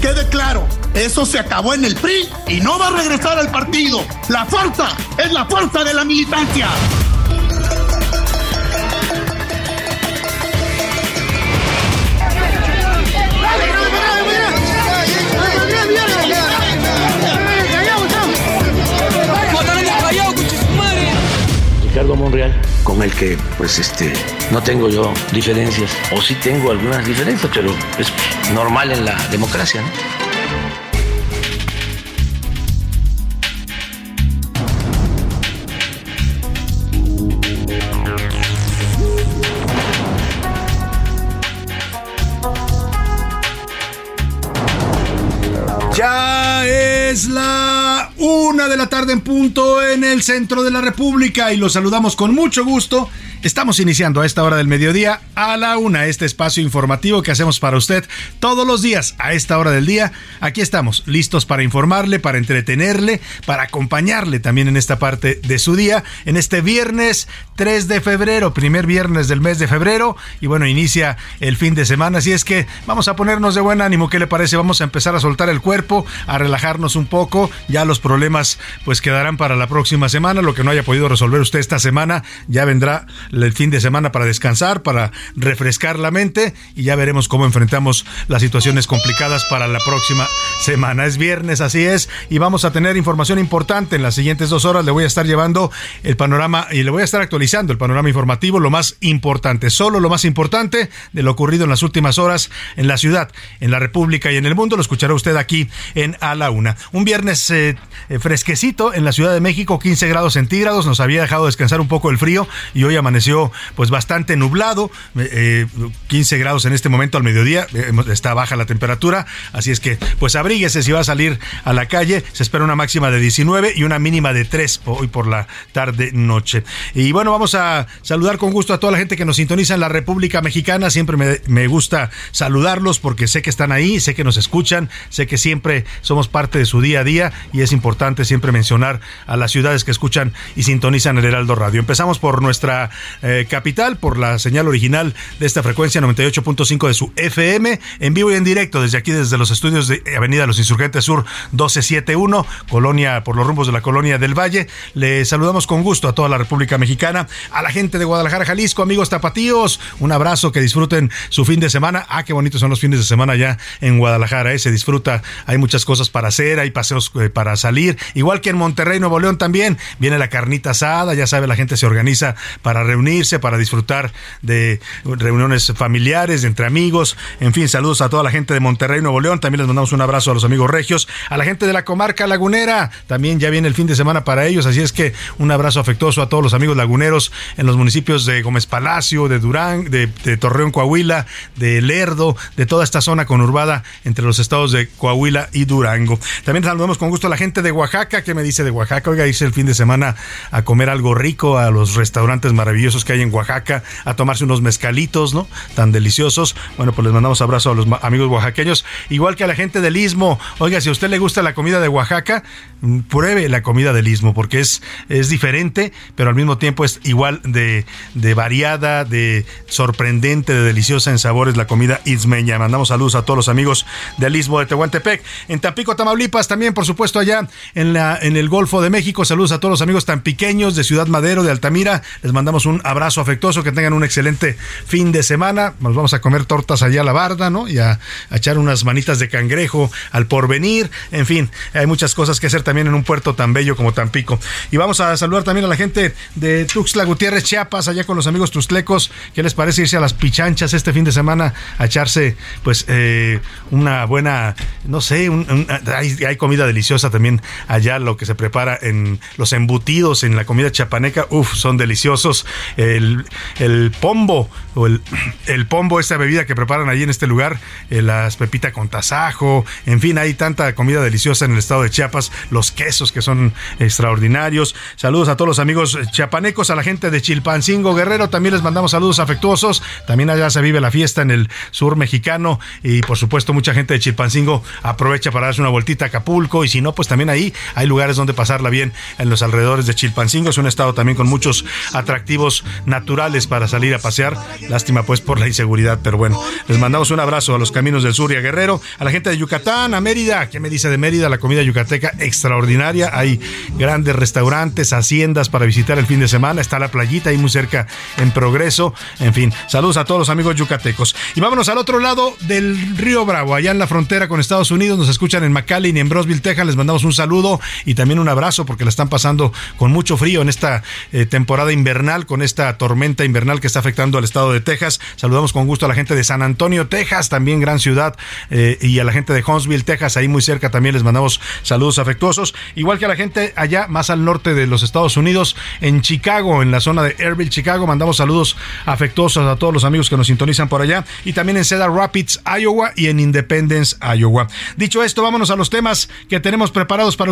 Quede claro, eso se acabó en el PRI y no va a regresar al partido. La fuerza es la fuerza de la militancia. Ricardo Monreal, con el que pues este no tengo yo diferencias, o sí tengo algunas diferencias, pero es normal en la democracia, ¿no? De la tarde en punto en el centro de la República y los saludamos con mucho gusto. Estamos iniciando a esta hora del mediodía a la una este espacio informativo que hacemos para usted todos los días a esta hora del día. Aquí estamos listos para informarle, para entretenerle, para acompañarle también en esta parte de su día, en este viernes 3 de febrero, primer viernes del mes de febrero y bueno, inicia el fin de semana, así es que vamos a ponernos de buen ánimo, ¿qué le parece? Vamos a empezar a soltar el cuerpo, a relajarnos un poco, ya los problemas pues quedarán para la próxima semana, lo que no haya podido resolver usted esta semana ya vendrá el fin de semana para descansar, para refrescar la mente y ya veremos cómo enfrentamos las situaciones complicadas para la próxima semana. Es viernes, así es, y vamos a tener información importante en las siguientes dos horas. Le voy a estar llevando el panorama y le voy a estar actualizando el panorama informativo, lo más importante, solo lo más importante de lo ocurrido en las últimas horas en la ciudad, en la República y en el mundo. Lo escuchará usted aquí en A la Una. Un viernes eh, fresquecito en la Ciudad de México, 15 grados centígrados, nos había dejado descansar un poco el frío y hoy amaneció pues bastante nublado, eh, 15 grados en este momento al mediodía, eh, está baja la temperatura, así es que pues abríguese si va a salir a la calle, se espera una máxima de 19 y una mínima de 3 hoy por la tarde noche. Y bueno, vamos a saludar con gusto a toda la gente que nos sintoniza en la República Mexicana, siempre me gusta saludarlos porque sé que están ahí, sé que nos escuchan, sé que siempre somos parte de su día a día y es importante siempre mencionar a las ciudades que escuchan y sintonizan el Heraldo Radio. Empezamos por nuestra eh, capital, por la señal original de esta frecuencia 98.5 de su FM, en vivo y en directo desde aquí, desde los estudios de Avenida Los Insurgentes Sur 1271, colonia, por los rumbos de la colonia del Valle. Le saludamos con gusto a toda la República Mexicana, a la gente de Guadalajara, Jalisco, amigos tapatíos, un abrazo, que disfruten su fin de semana. Ah, qué bonitos son los fines de semana ya en Guadalajara, ¿eh? se disfruta, hay muchas cosas para hacer, hay paseos eh, para salir, igual que en Monterrey, Nuevo León también, viene la carnita asada, ya sabe, la gente se organiza para reunirse, para disfrutar de reuniones familiares, entre amigos, en fin, saludos a toda la gente de Monterrey, Nuevo León, también les mandamos un abrazo a los amigos regios, a la gente de la comarca lagunera, también ya viene el fin de semana para ellos, así es que un abrazo afectuoso a todos los amigos laguneros en los municipios de Gómez Palacio, de Durán, de, Torreón, Coahuila, de Lerdo, de toda esta zona conurbada entre los estados de Coahuila y Durango. También saludamos con gusto a la gente de de Oaxaca. ¿Qué me dice de Oaxaca? Oiga, hice el fin de semana a comer algo rico a los restaurantes maravillosos que hay en Oaxaca, a tomarse unos mezcalitos, ¿no? Tan deliciosos. Bueno, pues les mandamos abrazo a los amigos oaxaqueños, igual que a la gente del Istmo. Oiga, si a usted le gusta la comida de Oaxaca, mm, pruebe la comida del Istmo, porque es, es diferente, pero al mismo tiempo es igual de, de variada, de sorprendente, de deliciosa en sabores la comida ismeña. Mandamos saludos a todos los amigos del Istmo de Tehuantepec. En Tampico, Tamaulipas, también, por supuesto, allá en, la, en el Golfo de México. Saludos a todos los amigos tan pequeños de Ciudad Madero, de Altamira. Les mandamos un abrazo afectuoso, que tengan un excelente fin de semana. Nos vamos a comer tortas allá a la barda, ¿no? Y a, echar unas manitas de cangrejo al porvenir. En fin, hay muchas cosas que hacer también en un puerto tan bello como Tampico. Y vamos a saludar también a la gente de Tuxtla Gutiérrez, Chiapas, allá con los amigos tuxtlecos. ¿Qué les parece irse a las pichanchas este fin de semana a echarse, pues, eh, una buena, no sé, hay, comida deliciosa también allá, lo que se prepara en los embutidos, en la comida chapaneca, uff, son deliciosos. El, el pombo, o el, el pombo, esta bebida que preparan allí en este lugar, eh, las pepitas con tasajo, en fin, hay tanta comida deliciosa en el estado de Chiapas, los quesos que son extraordinarios. Saludos a todos los amigos chiapanecos, a la gente de Chilpancingo Guerrero, también les mandamos saludos afectuosos. También allá se vive la fiesta en el sur mexicano y por supuesto mucha gente de Chilpancingo aprovecha para darse una vueltita a Acapulco y si no, pues también ahí hay lugares donde pasarla bien en los alrededores de Chilpancingo. Es un estado también con muchos atractivos naturales para salir a pasear. Lástima pues por la inseguridad, pero bueno, les mandamos un abrazo a los caminos del sur y a Guerrero, a la gente de Yucatán, a Mérida. ¿Qué me dice de Mérida? La comida yucateca extraordinaria. Hay grandes restaurantes, haciendas para visitar el fin de semana. Está la playita ahí muy cerca en progreso. En fin, saludos a todos los amigos yucatecos. Y vámonos al otro lado del río Bravo, allá en la frontera con Estados Unidos. Nos escuchan en McAllen y en Brosville, Texas. Les mandamos un saludo y también un abrazo porque la están pasando con mucho frío en esta eh, temporada invernal, con esta tormenta invernal que está afectando al estado de Texas. Saludamos con gusto a la gente de San Antonio, Texas, también gran ciudad, eh, y a la gente de Huntsville, Texas, ahí muy cerca también les mandamos saludos afectuosos. Igual que a la gente allá más al norte de los Estados Unidos, en Chicago, en la zona de Airville, Chicago, mandamos saludos afectuosos a todos los amigos que nos sintonizan por allá, y también en Cedar Rapids, Iowa, y en Independence, Iowa. Dicho esto, vámonos a los temas que tenemos preparados para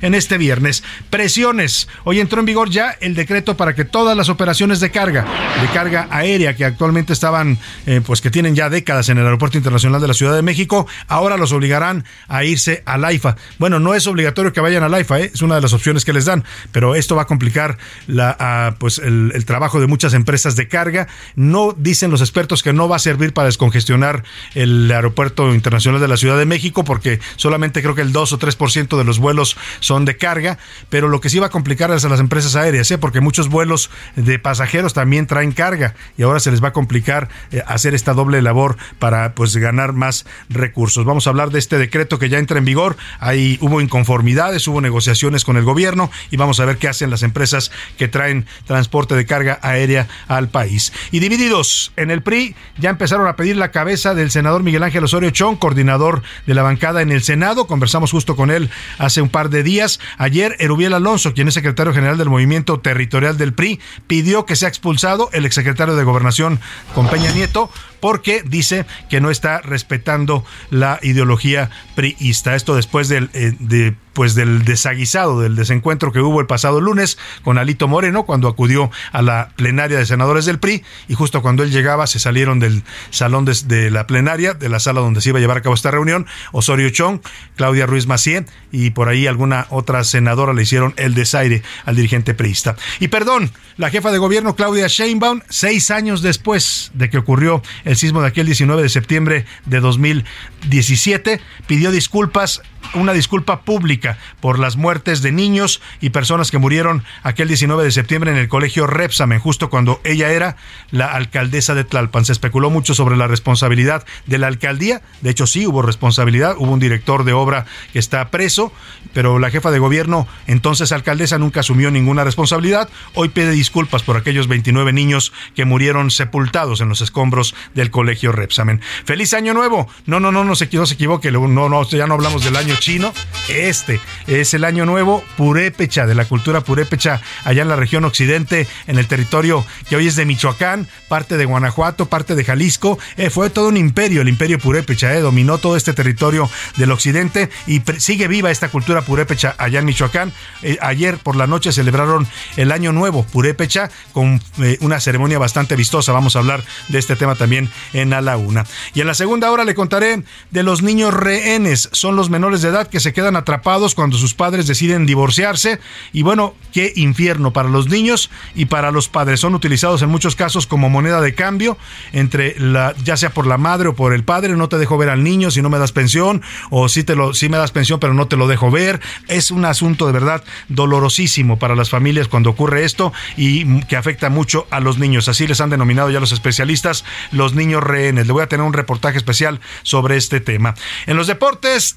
en este viernes. Presiones. Hoy entró en vigor ya el decreto para que todas las operaciones de carga, de carga aérea que actualmente estaban, eh, pues que tienen ya décadas en el Aeropuerto Internacional de la Ciudad de México, ahora los obligarán a irse al AIFA. Bueno, no es obligatorio que vayan al AIFA, ¿eh? es una de las opciones que les dan, pero esto va a complicar la, pues el, el trabajo de muchas empresas de carga. No dicen los expertos que no va a servir para descongestionar el Aeropuerto Internacional de la Ciudad de México, porque solamente creo que el 2 o 3% de los vuelos son de carga, pero lo que sí va a complicar es a las empresas aéreas, ¿eh? porque muchos vuelos de pasajeros también traen carga y ahora se les va a complicar eh, hacer esta doble labor para pues ganar más recursos. Vamos a hablar de este decreto que ya entra en vigor. Ahí hubo inconformidades, hubo negociaciones con el gobierno y vamos a ver qué hacen las empresas que traen transporte de carga aérea al país. Y divididos en el PRI ya empezaron a pedir la cabeza del senador Miguel Ángel Osorio Chong, coordinador de la bancada en el Senado. Conversamos justo con él hace un par días. Ayer Erubiel Alonso, quien es secretario general del Movimiento Territorial del PRI, pidió que sea expulsado el exsecretario de Gobernación con Peña Nieto porque dice que no está respetando la ideología priista. Esto después del, eh, pues del desaguisado, del desencuentro que hubo el pasado lunes con Alito Moreno cuando acudió a la plenaria de senadores del PRI y justo cuando él llegaba se salieron del salón de, la plenaria, de la sala donde se iba a llevar a cabo esta reunión, Osorio Chong, Claudia Ruiz Macié y por ahí alguna otra senadora le hicieron el desaire al dirigente priista. Y perdón, la jefa de gobierno Claudia Sheinbaum, seis años después de que ocurrió el sismo de aquel 19 de septiembre de 2017, pidió disculpas, una disculpa pública por las muertes de niños y personas que murieron aquel 19 de septiembre en el colegio Repsamen, justo cuando ella era la alcaldesa de Tlalpan. Se especuló mucho sobre la responsabilidad de la alcaldía, de hecho sí hubo responsabilidad, hubo un director de obra que está preso, pero la jefa de gobierno, entonces alcaldesa, nunca asumió ninguna responsabilidad. Hoy pide disculpas por aquellos 29 niños que murieron sepultados en los escombros del colegio Repsamen. ¡Feliz año nuevo! No, no, no, no se, no se equivoque, no, no, ya no hablamos del año chino. Este es el año nuevo purépecha, de la cultura purépecha, allá en la región occidente, en el territorio que hoy es de Michoacán, parte de Guanajuato, parte de Jalisco. Eh, fue todo un imperio, el imperio purépecha, eh, dominó todo este territorio del occidente y sigue viva esta cultura purépecha allá en Michoacán. Eh, ayer por la noche celebraron el año nuevo purépecha con una ceremonia bastante vistosa. Vamos a hablar de este tema también en A la Una. Y en la segunda hora le contaré de los niños rehenes. Son los menores de edad que se quedan atrapados cuando sus padres deciden divorciarse. Y bueno, qué infierno para los niños y para los padres. Son utilizados en muchos casos como moneda de cambio entre la, ya sea por la madre o por el padre. No te dejo ver al niño si no me das pensión o si te lo, si me das pensión pero no te lo dejo ver. Es un asunto de verdad dolorosísimo para las familias cuando ocurre esto y que afecta mucho a los niños. Así les han denominado ya los especialistas los niños rehenes. Le voy a tener un reportaje especial sobre este tema. En los deportes,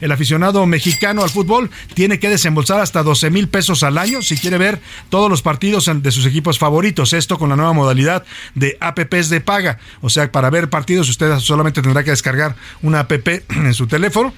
El aficionado mexicano al fútbol tiene que desembolsar hasta 12 mil pesos al año si quiere ver todos los partidos de sus equipos favoritos. Esto con la nueva modalidad de APPs de paga. O sea, para ver partidos usted solamente tendrá que descargar una app en su teléfono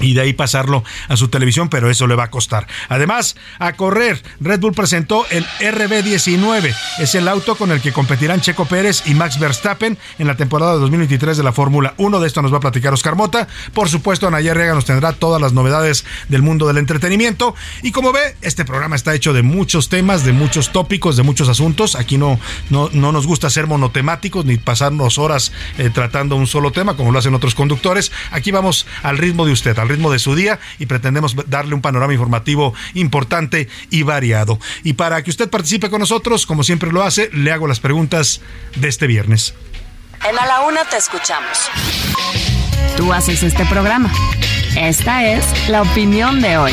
y de ahí pasarlo a su televisión, pero eso le va a costar. Además, a correr, Red Bull presentó el RB19. Es el auto con el que competirán Checo Pérez y Max Verstappen en la temporada de 2023 de la Fórmula 1. De esto nos va a platicar Oscar Mota. Por supuesto, Nayar Rega nos tendrá todas las novedades del mundo del entretenimiento. Y como ve, este programa está hecho de muchos temas, de muchos tópicos, de muchos asuntos. Aquí no, no, no nos gusta ser monotemáticos ni pasarnos horas eh, tratando un solo tema, como lo hacen otros conductores. Aquí vamos al ritmo de usted, ritmo de su día y pretendemos darle un panorama informativo importante y variado. Y para que usted participe con nosotros, como siempre lo hace, le hago las preguntas de este viernes. En A la Una te escuchamos. Tú haces este programa. Esta es la opinión de hoy.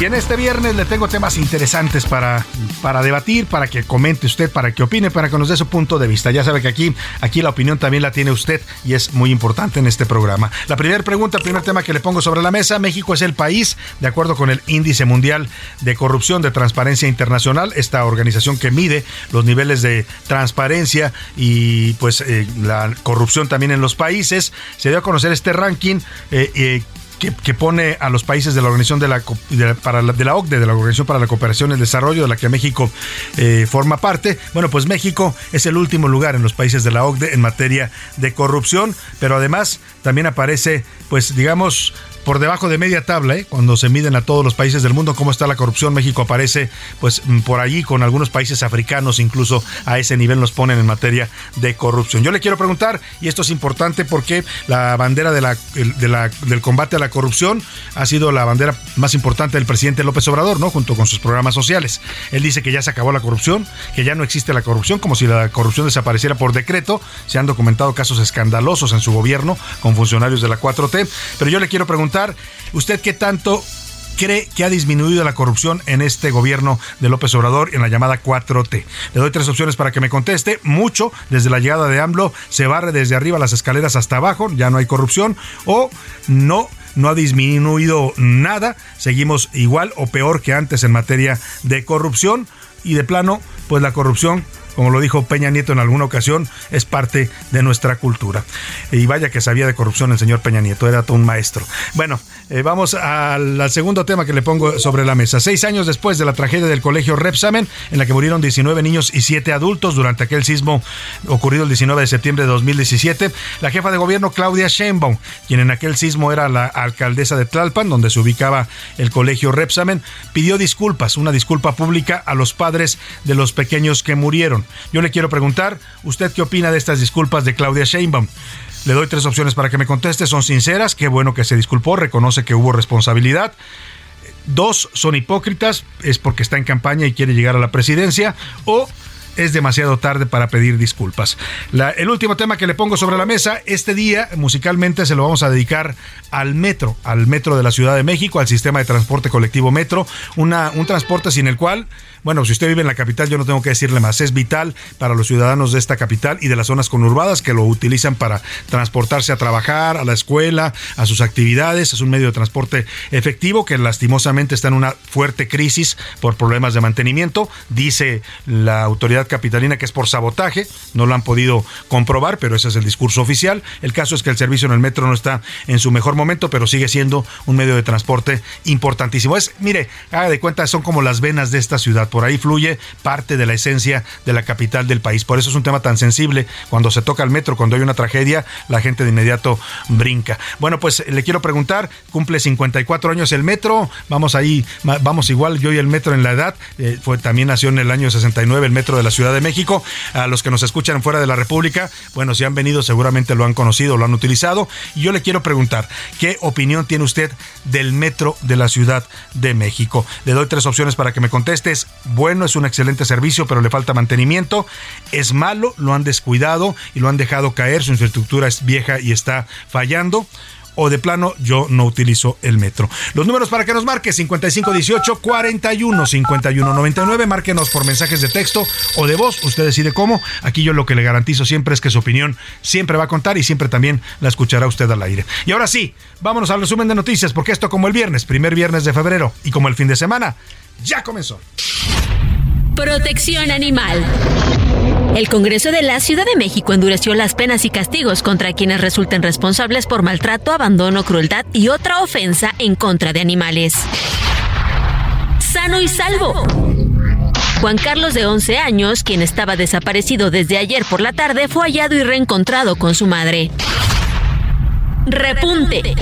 Y en este viernes le tengo temas interesantes para, para debatir, para que comente usted, para que opine, para que nos dé su punto de vista. Ya sabe que aquí, aquí la opinión también la tiene usted y es muy importante en este programa. La primera pregunta, el primer tema que le pongo sobre la mesa, México es el país, de acuerdo con el Índice Mundial de Corrupción de Transparencia Internacional, esta organización que mide los niveles de transparencia y pues eh, la corrupción también en los países, se dio a conocer este ranking eh, eh, que, pone a los países de la organización de la, de de la OCDE, de la Organización para la Cooperación y el Desarrollo, de la que México eh, forma parte. Bueno, pues México es el último lugar en los países de la OCDE en materia de corrupción, pero además también aparece, pues digamos, por debajo de media tabla, ¿eh? cuando se miden a todos los países del mundo cómo está la corrupción. México aparece pues mm, por allí con algunos países africanos, incluso a ese nivel nos ponen en materia de corrupción. Yo le quiero preguntar, y esto es importante porque la bandera del combate a la corrupción ha sido la bandera más importante del presidente López Obrador, ¿no? Junto con sus programas sociales. Él dice que ya se acabó la corrupción, que ya no existe la corrupción, como si la corrupción desapareciera por decreto. Se han documentado casos escandalosos en su gobierno con funcionarios de la 4T. Pero yo le quiero preguntar, ¿usted qué tanto cree que ha disminuido la corrupción en este gobierno de López Obrador en la llamada 4T? Le doy tres opciones para que me conteste. Mucho, desde la llegada de AMLO, se barre desde arriba las escaleras hasta abajo, ya no hay corrupción, o no no ha disminuido nada, seguimos igual o peor que antes en materia de corrupción y de plano, pues la corrupción como lo dijo Peña Nieto en alguna ocasión, es parte de nuestra cultura. Y vaya que sabía de corrupción el señor Peña Nieto, era todo un maestro. Bueno, eh, vamos al, segundo tema que le pongo sobre la mesa. Seis años después de la tragedia del colegio Repsamen, en la que murieron 19 niños y 7 adultos durante aquel sismo ocurrido el 19 de septiembre de 2017, la jefa de gobierno Claudia Sheinbaum, quien en aquel sismo era la alcaldesa de Tlalpan, donde se ubicaba el colegio Repsamen, pidió disculpas, una disculpa pública a los padres de los pequeños que murieron. Yo le quiero preguntar, ¿usted qué opina de estas disculpas de Claudia Sheinbaum? Le doy tres opciones para que me conteste. Son sinceras, qué bueno que se disculpó, reconoce que hubo responsabilidad. Dos, son hipócritas, es porque está en campaña y quiere llegar a la presidencia. O es demasiado tarde para pedir disculpas. el último tema que le pongo sobre la mesa, este día musicalmente se lo vamos a dedicar al metro, al metro de la Ciudad de México, al sistema de transporte colectivo metro, un transporte sin el cual bueno, si usted vive en la capital, yo no tengo que decirle más. Es vital para los ciudadanos de esta capital y de las zonas conurbadas que lo utilizan para transportarse a trabajar, a la escuela, a sus actividades. Es un medio de transporte efectivo que lastimosamente está en una fuerte crisis por problemas de mantenimiento. Dice la autoridad capitalina que es por sabotaje, no lo han podido comprobar, pero ese es el discurso oficial. El caso es que el servicio en el metro no está en su mejor momento, pero sigue siendo un medio de transporte importantísimo. Es, mire, haga de cuenta, son como las venas de esta ciudad, por ahí fluye parte de la esencia de la capital del país. Por eso es un tema tan sensible. Cuando se toca el metro, cuando hay una tragedia, la gente de inmediato brinca. Bueno, pues le quiero preguntar, cumple 54 años el metro, vamos ahí, vamos igual, yo y el metro en la edad, eh, fue, también nació en el año 69 el metro de la Ciudad de México. A los que nos escuchan fuera de la República, bueno, si han venido seguramente lo han conocido, lo han utilizado. Y yo le quiero preguntar, ¿qué opinión tiene usted del metro de la Ciudad de México? Le doy tres opciones para que me contestes. Bueno, es un excelente servicio, pero le falta mantenimiento. Es malo, lo han descuidado y lo han dejado caer, su infraestructura es vieja y está fallando o de plano yo no utilizo el metro. Los números para que nos marque 5518 41 51 99, márquenos por mensajes de texto o de voz, usted decide cómo. Aquí yo lo que le garantizo siempre es que su opinión siempre va a contar y siempre también la escuchará usted al aire. Y ahora sí, vámonos al resumen de noticias porque esto como el viernes, primer viernes de febrero y como el fin de semana, ya comenzó. Protección animal. El Congreso de la Ciudad de México endureció las penas y castigos contra quienes resulten responsables por maltrato, abandono, crueldad y otra ofensa en contra de animales. Sano y salvo. Juan Carlos de 11 años, quien estaba desaparecido desde ayer por la tarde, fue hallado y reencontrado con su madre. Repunte.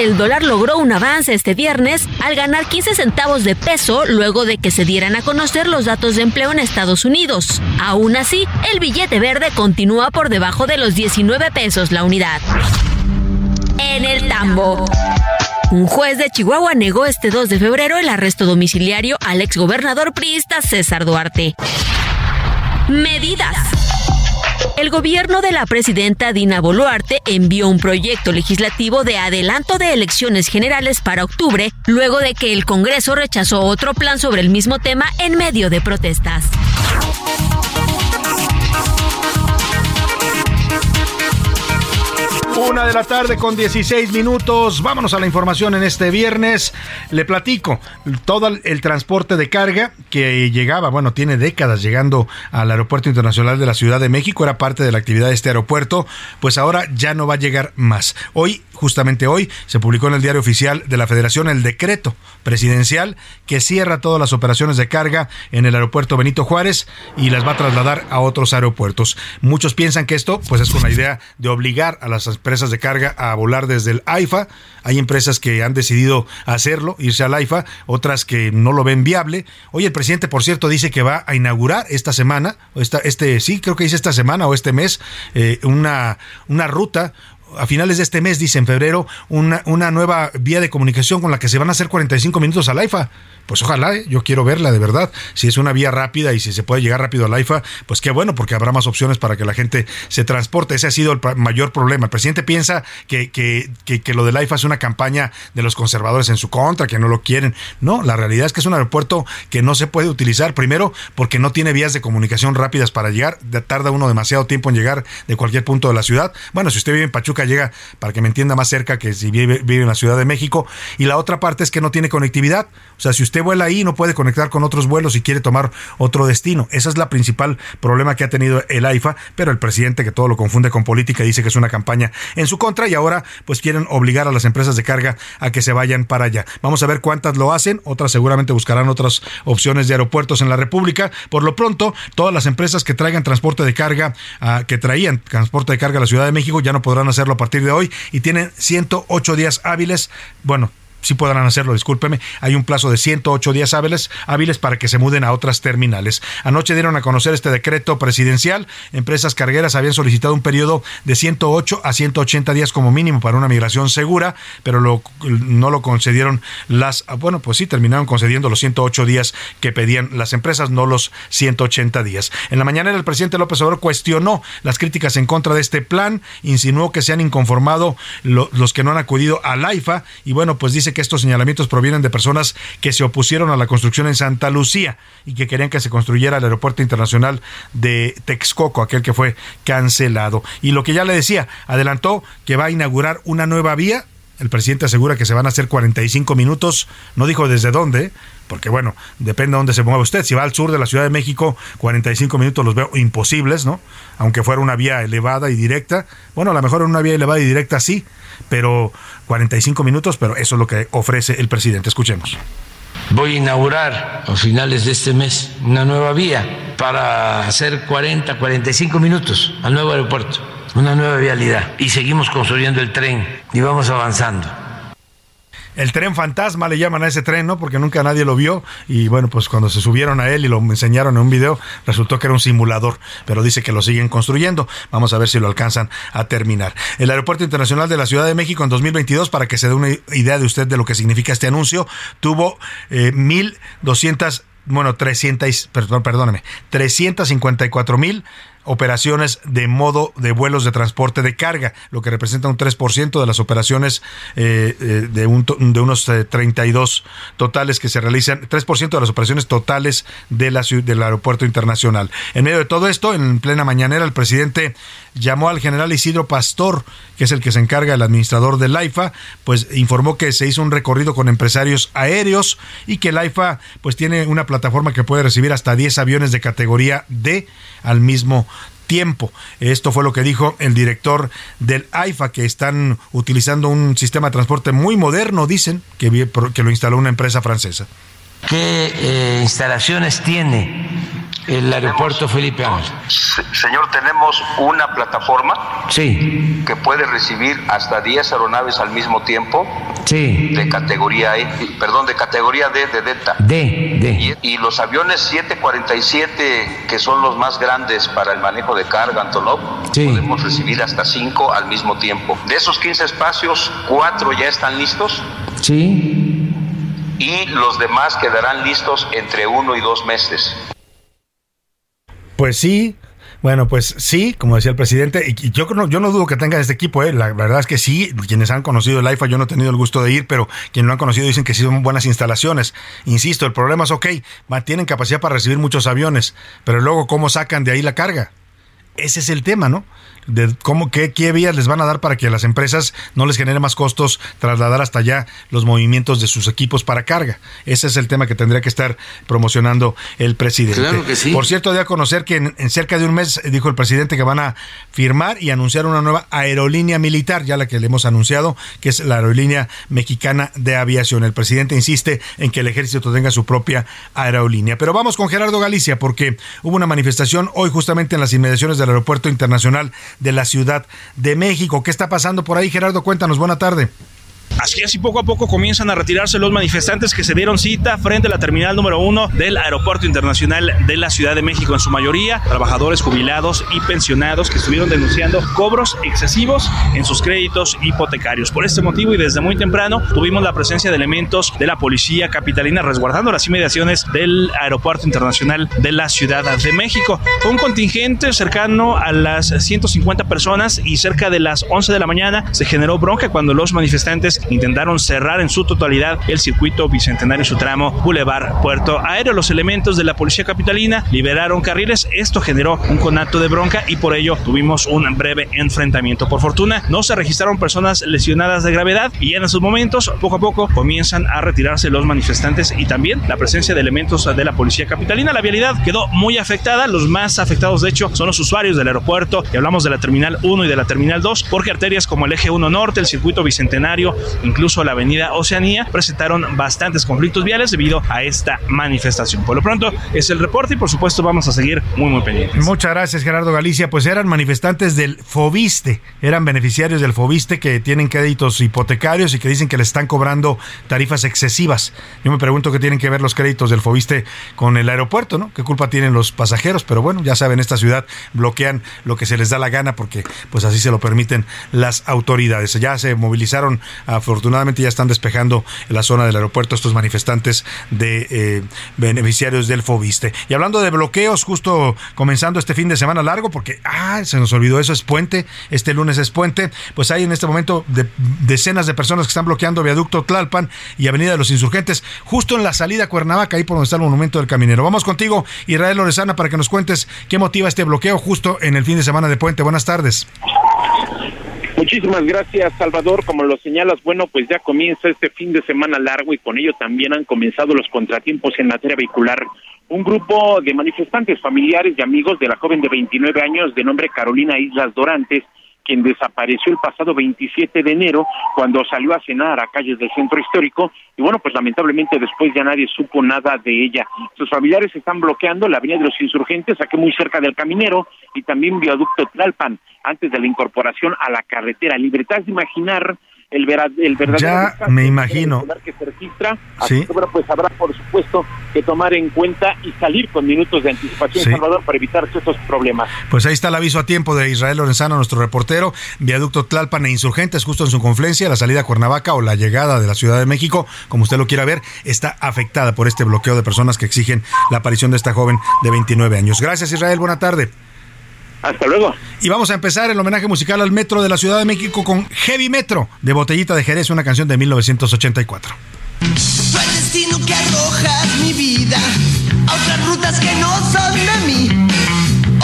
El dólar logró un avance este viernes al ganar 15 centavos de peso luego de que se dieran a conocer los datos de empleo en Estados Unidos. Aún así, el billete verde continúa por debajo de los 19 pesos la unidad. En el tambo. Un juez de Chihuahua negó este 2 de febrero el arresto domiciliario al exgobernador priista César Duarte. Medidas. El gobierno de la presidenta Dina Boluarte envió un proyecto legislativo de adelanto de elecciones generales para octubre, luego de que el Congreso rechazó otro plan sobre el mismo tema en medio de protestas. Una de la tarde con 16 minutos. Vámonos a la información en este viernes. Le platico todo el transporte de carga que llegaba, bueno, tiene décadas llegando al Aeropuerto Internacional de la Ciudad de México, era parte de la actividad de este aeropuerto, pues ahora ya no va a llegar más. Hoy, justamente hoy, se publicó en el diario oficial de la Federación el decreto presidencial que cierra todas las operaciones de carga en el aeropuerto Benito Juárez y las va a trasladar a otros aeropuertos. Muchos piensan que esto, pues es una idea de obligar a las empresas de carga a volar desde el AIFA. Hay empresas que han decidido hacerlo, irse al AIFA, otras que no lo ven viable. Hoy el presidente, por cierto, dice que va a inaugurar esta semana, esta, este, sí, creo que dice esta semana o este mes, eh, una, una ruta, a finales de este mes, dice en febrero, una, una nueva vía de comunicación con la que se van a hacer 45 minutos al AIFA pues ojalá, ¿eh? yo quiero verla de verdad. Si es una vía rápida y si se puede llegar rápido al AIFA, pues qué bueno, porque habrá más opciones para que la gente se transporte. Ese ha sido el mayor problema. El presidente piensa que, que, que, lo del AIFA es una campaña de los conservadores en su contra, que no lo quieren. No, la realidad es que es un aeropuerto que no se puede utilizar, primero porque no tiene vías de comunicación rápidas para llegar, tarda uno demasiado tiempo en llegar de cualquier punto de la ciudad. Bueno, si usted vive en Pachuca, llega, para que me entienda, más cerca que si vive, en la Ciudad de México. Y la otra parte es que no tiene conectividad. O sea, si usted usted vuela ahí no puede conectar con otros vuelos y quiere tomar otro destino. Ese es la principal problema que ha tenido el AIFA, pero el presidente que todo lo confunde con política dice que es una campaña en su contra y ahora pues quieren obligar a las empresas de carga a que se vayan para allá. Vamos a ver cuántas lo hacen, otras seguramente buscarán otras opciones de aeropuertos en la República. Por lo pronto, todas las empresas que traigan transporte de carga, ah, que traían transporte de carga a la Ciudad de México ya no podrán hacerlo a partir de hoy y tienen 108 días hábiles, bueno, sí podrán hacerlo, discúlpeme. Hay un plazo de 108 días hábiles, hábiles para que se muden a otras terminales. Anoche dieron a conocer este decreto presidencial. Empresas cargueras habían solicitado un periodo de 108 a 180 días como mínimo para una migración segura, pero no lo concedieron las, bueno, pues sí, terminaron concediendo los 108 días que pedían las empresas, no los 180 días. En la mañana el presidente López Obrador cuestionó las críticas en contra de este plan, insinuó que se han inconformado los que no han acudido al AIFA y bueno, pues dice que estos señalamientos provienen de personas que se opusieron a la construcción en Santa Lucía y que querían que se construyera el aeropuerto internacional de Texcoco, aquel que fue cancelado. Y lo que ya le decía, adelantó que va a inaugurar una nueva vía El presidente asegura que se van a hacer 45 minutos. No dijo desde dónde, porque bueno, depende de dónde se mueva usted. Si va al sur de la Ciudad de México, 45 minutos los veo imposibles, ¿no? Aunque fuera una vía elevada y directa. Bueno, a lo mejor en una vía elevada y directa sí, pero 45 minutos, pero eso es lo que ofrece el presidente. Escuchemos. Voy a inaugurar a finales de este mes una nueva vía para hacer 40, 45 minutos al nuevo aeropuerto, una nueva vialidad. Y seguimos construyendo el tren y vamos avanzando. El tren fantasma le llaman a ese tren, ¿no? Porque nunca nadie lo vio. Y bueno, pues cuando se subieron a él y lo enseñaron en un video, resultó que era un simulador. Pero dice que lo siguen construyendo. Vamos a ver si lo alcanzan a terminar. El Aeropuerto Internacional de la Ciudad de México en 2022, para que se dé una idea de usted de lo que significa este anuncio, tuvo eh, 1.200 bueno, 300, perdón, perdóname, 354 mil operaciones de modo de vuelos de transporte de carga, lo que representa un 3% de las operaciones eh, eh, de, un, de unos 32 eh, totales que se realizan, 3% de las operaciones totales de la, del aeropuerto internacional. En medio de todo esto, en plena mañanera, el presidente llamó al general Isidro Pastor, que es el que se encarga, el administrador del AIFA, pues informó que se hizo un recorrido con empresarios aéreos y que el AIFA pues tiene una plataforma que puede recibir hasta 10 aviones de categoría D al mismo tiempo. Esto fue lo que dijo el director del AIFA, que están utilizando un sistema de transporte muy moderno, dicen, que, que lo instaló una empresa francesa. ¿Qué eh, instalaciones tiene el aeropuerto Felipe Ángeles. Señor, tenemos una plataforma sí. que puede recibir hasta 10 aeronaves al mismo tiempo. Sí. De categoría E, perdón, de categoría D, de Delta. D, D. Y, y, los aviones 747, que son los más grandes para el manejo de carga, Antonov, sí. podemos recibir hasta 5 al mismo tiempo. De esos 15 espacios, 4 ya están listos. Sí. Y los demás quedarán listos entre uno y dos meses. Pues sí, bueno, pues sí, como decía el presidente, y yo no, yo no dudo que tengan este equipo, ¿eh? la verdad es que sí, quienes han conocido el IFA, yo no he tenido el gusto de ir, pero quienes lo han conocido dicen que sí son buenas instalaciones. Insisto, el problema es, ok, tienen capacidad para recibir muchos aviones, pero luego, ¿cómo sacan de ahí la carga? Ese es el tema, ¿no? De cómo qué, qué vías les van a dar para que las empresas no les genere más costos trasladar hasta allá los movimientos de sus equipos para carga. Ese es el tema que tendría que estar promocionando el presidente. Claro que sí. Por cierto, de a conocer que en, en, cerca de un mes dijo el presidente que van a firmar y anunciar una nueva aerolínea militar, ya la que le hemos anunciado, que es la aerolínea mexicana de aviación. El presidente insiste en que el ejército tenga su propia aerolínea. Pero vamos con Gerardo Galicia, porque hubo una manifestación hoy justamente en las inmediaciones del aeropuerto internacional de la Ciudad de México. ¿Qué está pasando por ahí, Gerardo? Cuéntanos, buena tarde. Así poco a poco comienzan a retirarse los manifestantes que se dieron cita frente a la terminal número uno del Aeropuerto Internacional de la Ciudad de México, en su mayoría trabajadores jubilados y pensionados que estuvieron denunciando cobros excesivos en sus créditos hipotecarios. Por este motivo y desde muy temprano tuvimos la presencia de elementos de la policía capitalina resguardando las inmediaciones del Aeropuerto Internacional de la Ciudad de México. Fue un contingente cercano a las 150 personas y cerca de las 11 de la mañana se generó bronca cuando los manifestantes intentaron cerrar en su totalidad el circuito bicentenario su tramo Boulevard Puerto Aéreo. Los elementos de la policía capitalina liberaron carriles. Esto generó un conato de bronca y por ello tuvimos un breve enfrentamiento. Por fortuna, no se registraron personas lesionadas de gravedad y en esos momentos, poco a poco, comienzan a retirarse los manifestantes y también la presencia de elementos de la policía capitalina. La vialidad quedó muy afectada. Los más afectados, de hecho, son los usuarios del aeropuerto y hablamos de la terminal 1 y de la terminal 2, porque arterias como el eje 1 norte, el circuito bicentenario, incluso la avenida Oceanía, presentaron bastantes conflictos viales debido a esta manifestación. Por lo pronto es el reporte y por supuesto vamos a seguir muy muy pendientes. Muchas gracias Gerardo Galicia. Pues eran manifestantes del Fobiste, eran beneficiarios del Fobiste que tienen créditos hipotecarios y que dicen que le están cobrando tarifas excesivas. Yo me pregunto qué tienen que ver los créditos del Fobiste con el aeropuerto, ¿no? ¿Qué culpa tienen los pasajeros? Pero bueno, ya saben, esta ciudad bloquean lo que se les da la gana porque pues así se lo permiten las autoridades. Ya se movilizaron afortunadamente ya están despejando la zona del aeropuerto estos manifestantes de eh, beneficiarios del Fobiste. Y hablando de bloqueos, justo comenzando este fin de semana largo, porque ah, se nos olvidó eso, es puente, este lunes es puente, pues hay en este momento de, decenas de personas que están bloqueando viaducto Tlalpan y Avenida de los Insurgentes, justo en la salida a Cuernavaca, ahí por donde está el monumento del caminero. Vamos contigo, Israel Lorezana, para que nos cuentes qué motiva este bloqueo justo en el fin de semana de puente. Buenas tardes. Muchísimas gracias, Salvador. Como lo señalas, bueno, pues ya comienza este fin de semana largo y con ello también han comenzado los contratiempos en materia vehicular. Un grupo de manifestantes familiares y amigos de la joven de 29 años de nombre Carolina Islas Dorantes quien desapareció el pasado 27 de enero cuando salió a cenar a calles del centro histórico y bueno, pues lamentablemente después ya nadie supo nada de ella. Sus familiares están bloqueando la avenida de los insurgentes, aquí muy cerca del caminero y también viaducto Tlalpan, antes de la incorporación a la carretera. Libertad de imaginar el, el verdadero ya me imagino. que se registra así que, bueno, pues habrá por supuesto que tomar en cuenta y salir con minutos de anticipación Salvador para evitar estos problemas. Pues ahí está el aviso a tiempo de Israel Lorenzano nuestro reportero viaducto Tlalpan e Insurgentes justo en su confluencia la salida a Cuernavaca o la llegada de la Ciudad de México como usted lo quiera ver está afectada por este bloqueo de personas que exigen la aparición de esta joven de 29 años. Gracias Israel. Buena tarde hasta luego. Y vamos a empezar el homenaje musical al Metro de la Ciudad de México con Heavy Metro de Botellita de Jerez, una canción de 1984. Fue el destino que arrojas mi vida a otras rutas que no son de mí.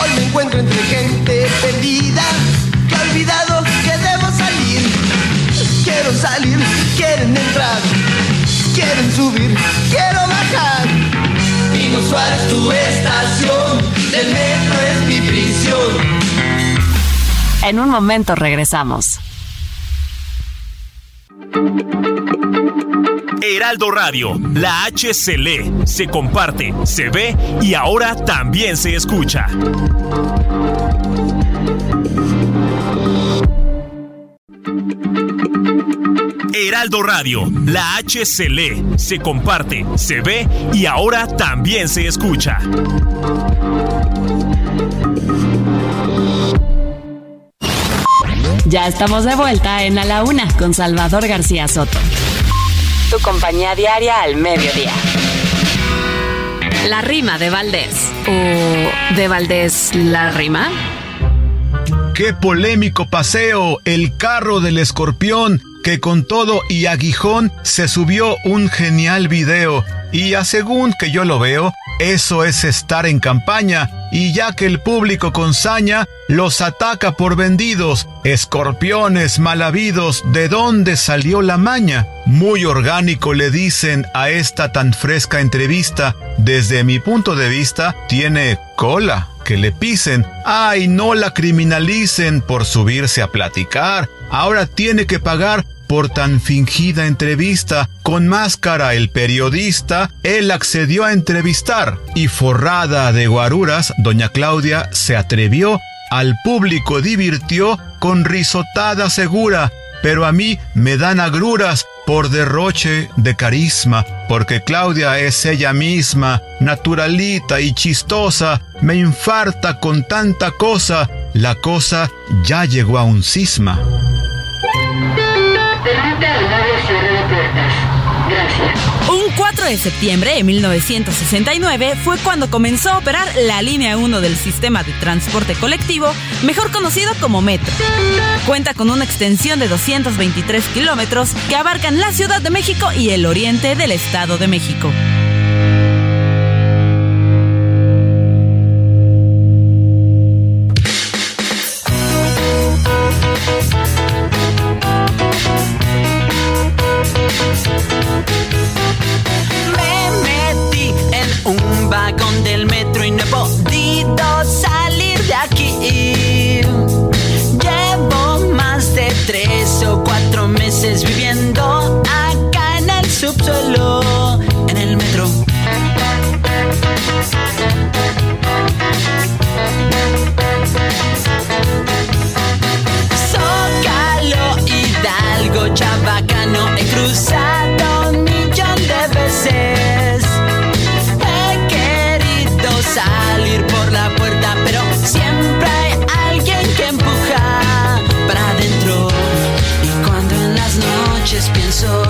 Hoy me encuentro entre gente perdida que ha olvidado que debo salir. Quiero salir, quieren entrar, quieren subir, quiero bajar. Pino Suárez, tu estación el metro mi prisión. En un momento regresamos. Heraldo Radio, la H se lee, se comparte, se ve y ahora también se escucha. Heraldo Radio, la H se lee, se comparte, se ve y ahora también se escucha. Ya estamos de vuelta en A la Una con Salvador García Soto. Tu compañía diaria al mediodía. La rima de Valdés. ¿O de Valdés la rima? Qué polémico paseo, el carro del escorpión, que con todo y aguijón se subió un genial video. Y a según que yo lo veo, eso es estar en campaña, y ya que el público con saña los ataca por vendidos, escorpiones mal habidos, ¿de dónde salió la maña? Muy orgánico le dicen a esta tan fresca entrevista, desde mi punto de vista, tiene cola que le pisen. Ay, no la criminalicen por subirse a platicar. Ahora tiene que pagar por tan fingida entrevista. Con máscara el periodista, él accedió a entrevistar y forrada de guaruras, doña Claudia se atrevió, al público divirtió con risotada segura, pero a mí me dan agruras por derroche de carisma, porque Claudia es ella misma, naturalita y chistosa, me infarta con tanta cosa, la cosa ya llegó a un cisma. Un 4 de septiembre de 1969 fue cuando comenzó a operar la línea 1 del sistema de transporte colectivo, mejor conocido como Metro. Cuenta con una extensión de 223 kilómetros que abarcan la Ciudad de México y el oriente del Estado de México.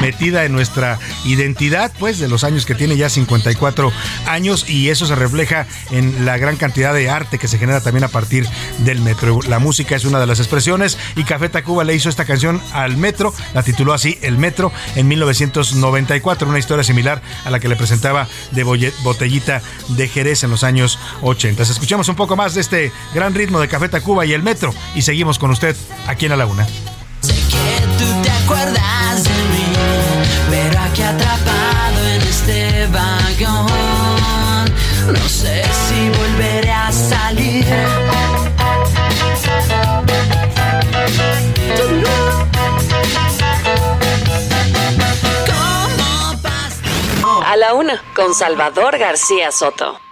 metida en nuestra identidad, pues de los años que tiene ya 54 años y eso se refleja en la gran cantidad de arte que se genera también a partir del metro. La música es una de las expresiones y Café Tacuba le hizo esta canción al metro, la tituló así El Metro en 1994, una historia similar a la que le presentaba de Botellita de Jerez en los años 80. Escuchamos un poco más de este gran ritmo de Café Tacuba y el metro y seguimos con usted aquí en La Laguna. Sé que tú te acuerdas de mí, aquí atrapado en este vagón, no sé si volveré a salir. A la una, con Salvador García Soto.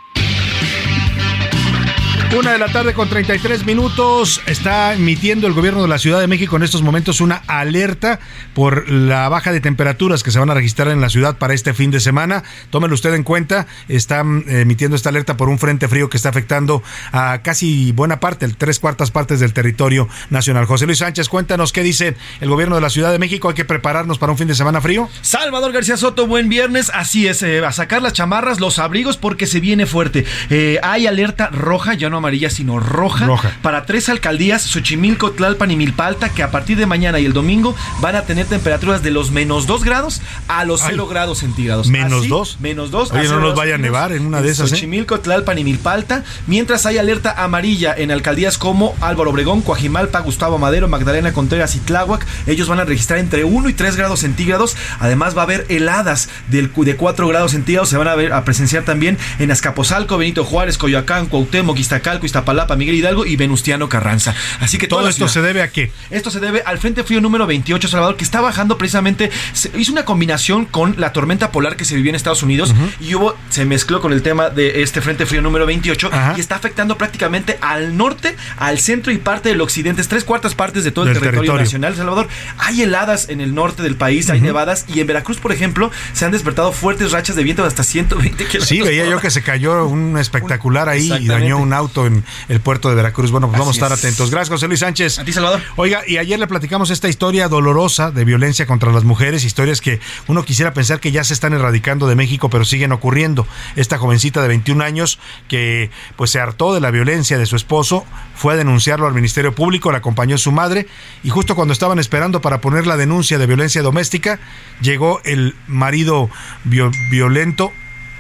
Una de la tarde con 33 minutos está emitiendo el gobierno de la Ciudad de México en estos momentos una alerta por la baja de temperaturas que se van a registrar en la ciudad para este fin de semana. Tómelo usted en cuenta, están emitiendo esta alerta por un frente frío que está afectando a casi buena parte, tres cuartas partes del territorio nacional. José Luis Sánchez, cuéntanos qué dice el gobierno de la Ciudad de México. ¿Hay que prepararnos para un fin de semana frío? Salvador García Soto, buen viernes. Así es, eh, a sacar las chamarras, los abrigos porque se viene fuerte. Eh, hay alerta roja, ya no amarilla, sino roja, para tres alcaldías, Xochimilco, Tlalpan y Milpalta, que a partir de mañana y el domingo van a tener temperaturas de los menos 2 grados a los 0 grados centígrados. ¿Menos 2? Menos 2. Oye, no nos vaya a nevar en una de esas. ¿eh? Xochimilco, Tlalpan y Milpalta, mientras hay alerta amarilla en alcaldías como Álvaro Obregón, Coajimalpa, Gustavo Madero, Magdalena Contreras y Tláhuac. Ellos van a registrar entre 1 y 3 grados centígrados. Además va a haber heladas del, de 4 grados centígrados. Se van a, ver, a presenciar también en Azcapotzalco, Benito Juárez, Coyoacán, Cuauhtémoc, Iztacalco, Iztapalapa, Miguel Hidalgo y Venustiano Carranza. Así que todo esto se debe a qué? Esto se debe al Frente Frío número 28, Salvador, que está bajando precisamente, hizo una combinación con la tormenta polar que se vivió en Estados Unidos y hubo, se mezcló con el tema de este Frente Frío número 28 y está afectando prácticamente al norte, al centro y parte del occidente, es tres cuartas partes de todo el territorio, nacional, Salvador. Hay heladas en el norte del país, hay nevadas y en Veracruz, por ejemplo, se han despertado fuertes rachas de viento de hasta 120 kilómetros. Sí, veía yo que se cayó un espectacular ahí y dañó un auto en el puerto de Veracruz. Bueno, pues vamos a estar atentos. Gracias, José Luis Sánchez. A ti, Salvador. Oiga, y ayer le platicamos esta historia dolorosa de violencia contra las mujeres, historias que uno quisiera pensar que ya se están erradicando de México, pero siguen ocurriendo. Esta jovencita de 21 años que pues se hartó de la violencia de su esposo, fue a denunciarlo al Ministerio Público, la acompañó su madre y justo cuando estaban esperando para poner la denuncia de violencia doméstica, llegó el marido violento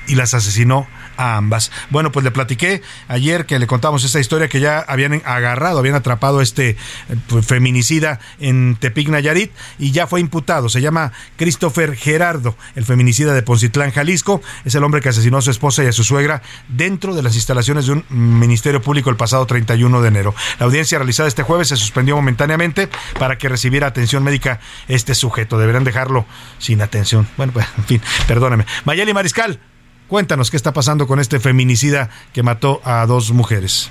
y las asesinó a ambas. Bueno, pues le platiqué ayer que le contamos esta historia que ya habían agarrado, habían atrapado a este pues, feminicida en Tepic Nayarit y ya fue imputado. Se llama Christopher Gerardo, el feminicida de Poncitlán, Jalisco. Es el hombre que asesinó a su esposa y a su suegra dentro de las instalaciones de un ministerio público el pasado 31 de enero. La audiencia realizada este jueves se suspendió momentáneamente para que recibiera atención médica este sujeto. Deberán dejarlo sin atención. Bueno, pues, en fin, perdóneme. Mayeli Mariscal, Cuéntanos qué está pasando con este feminicida que mató a dos mujeres.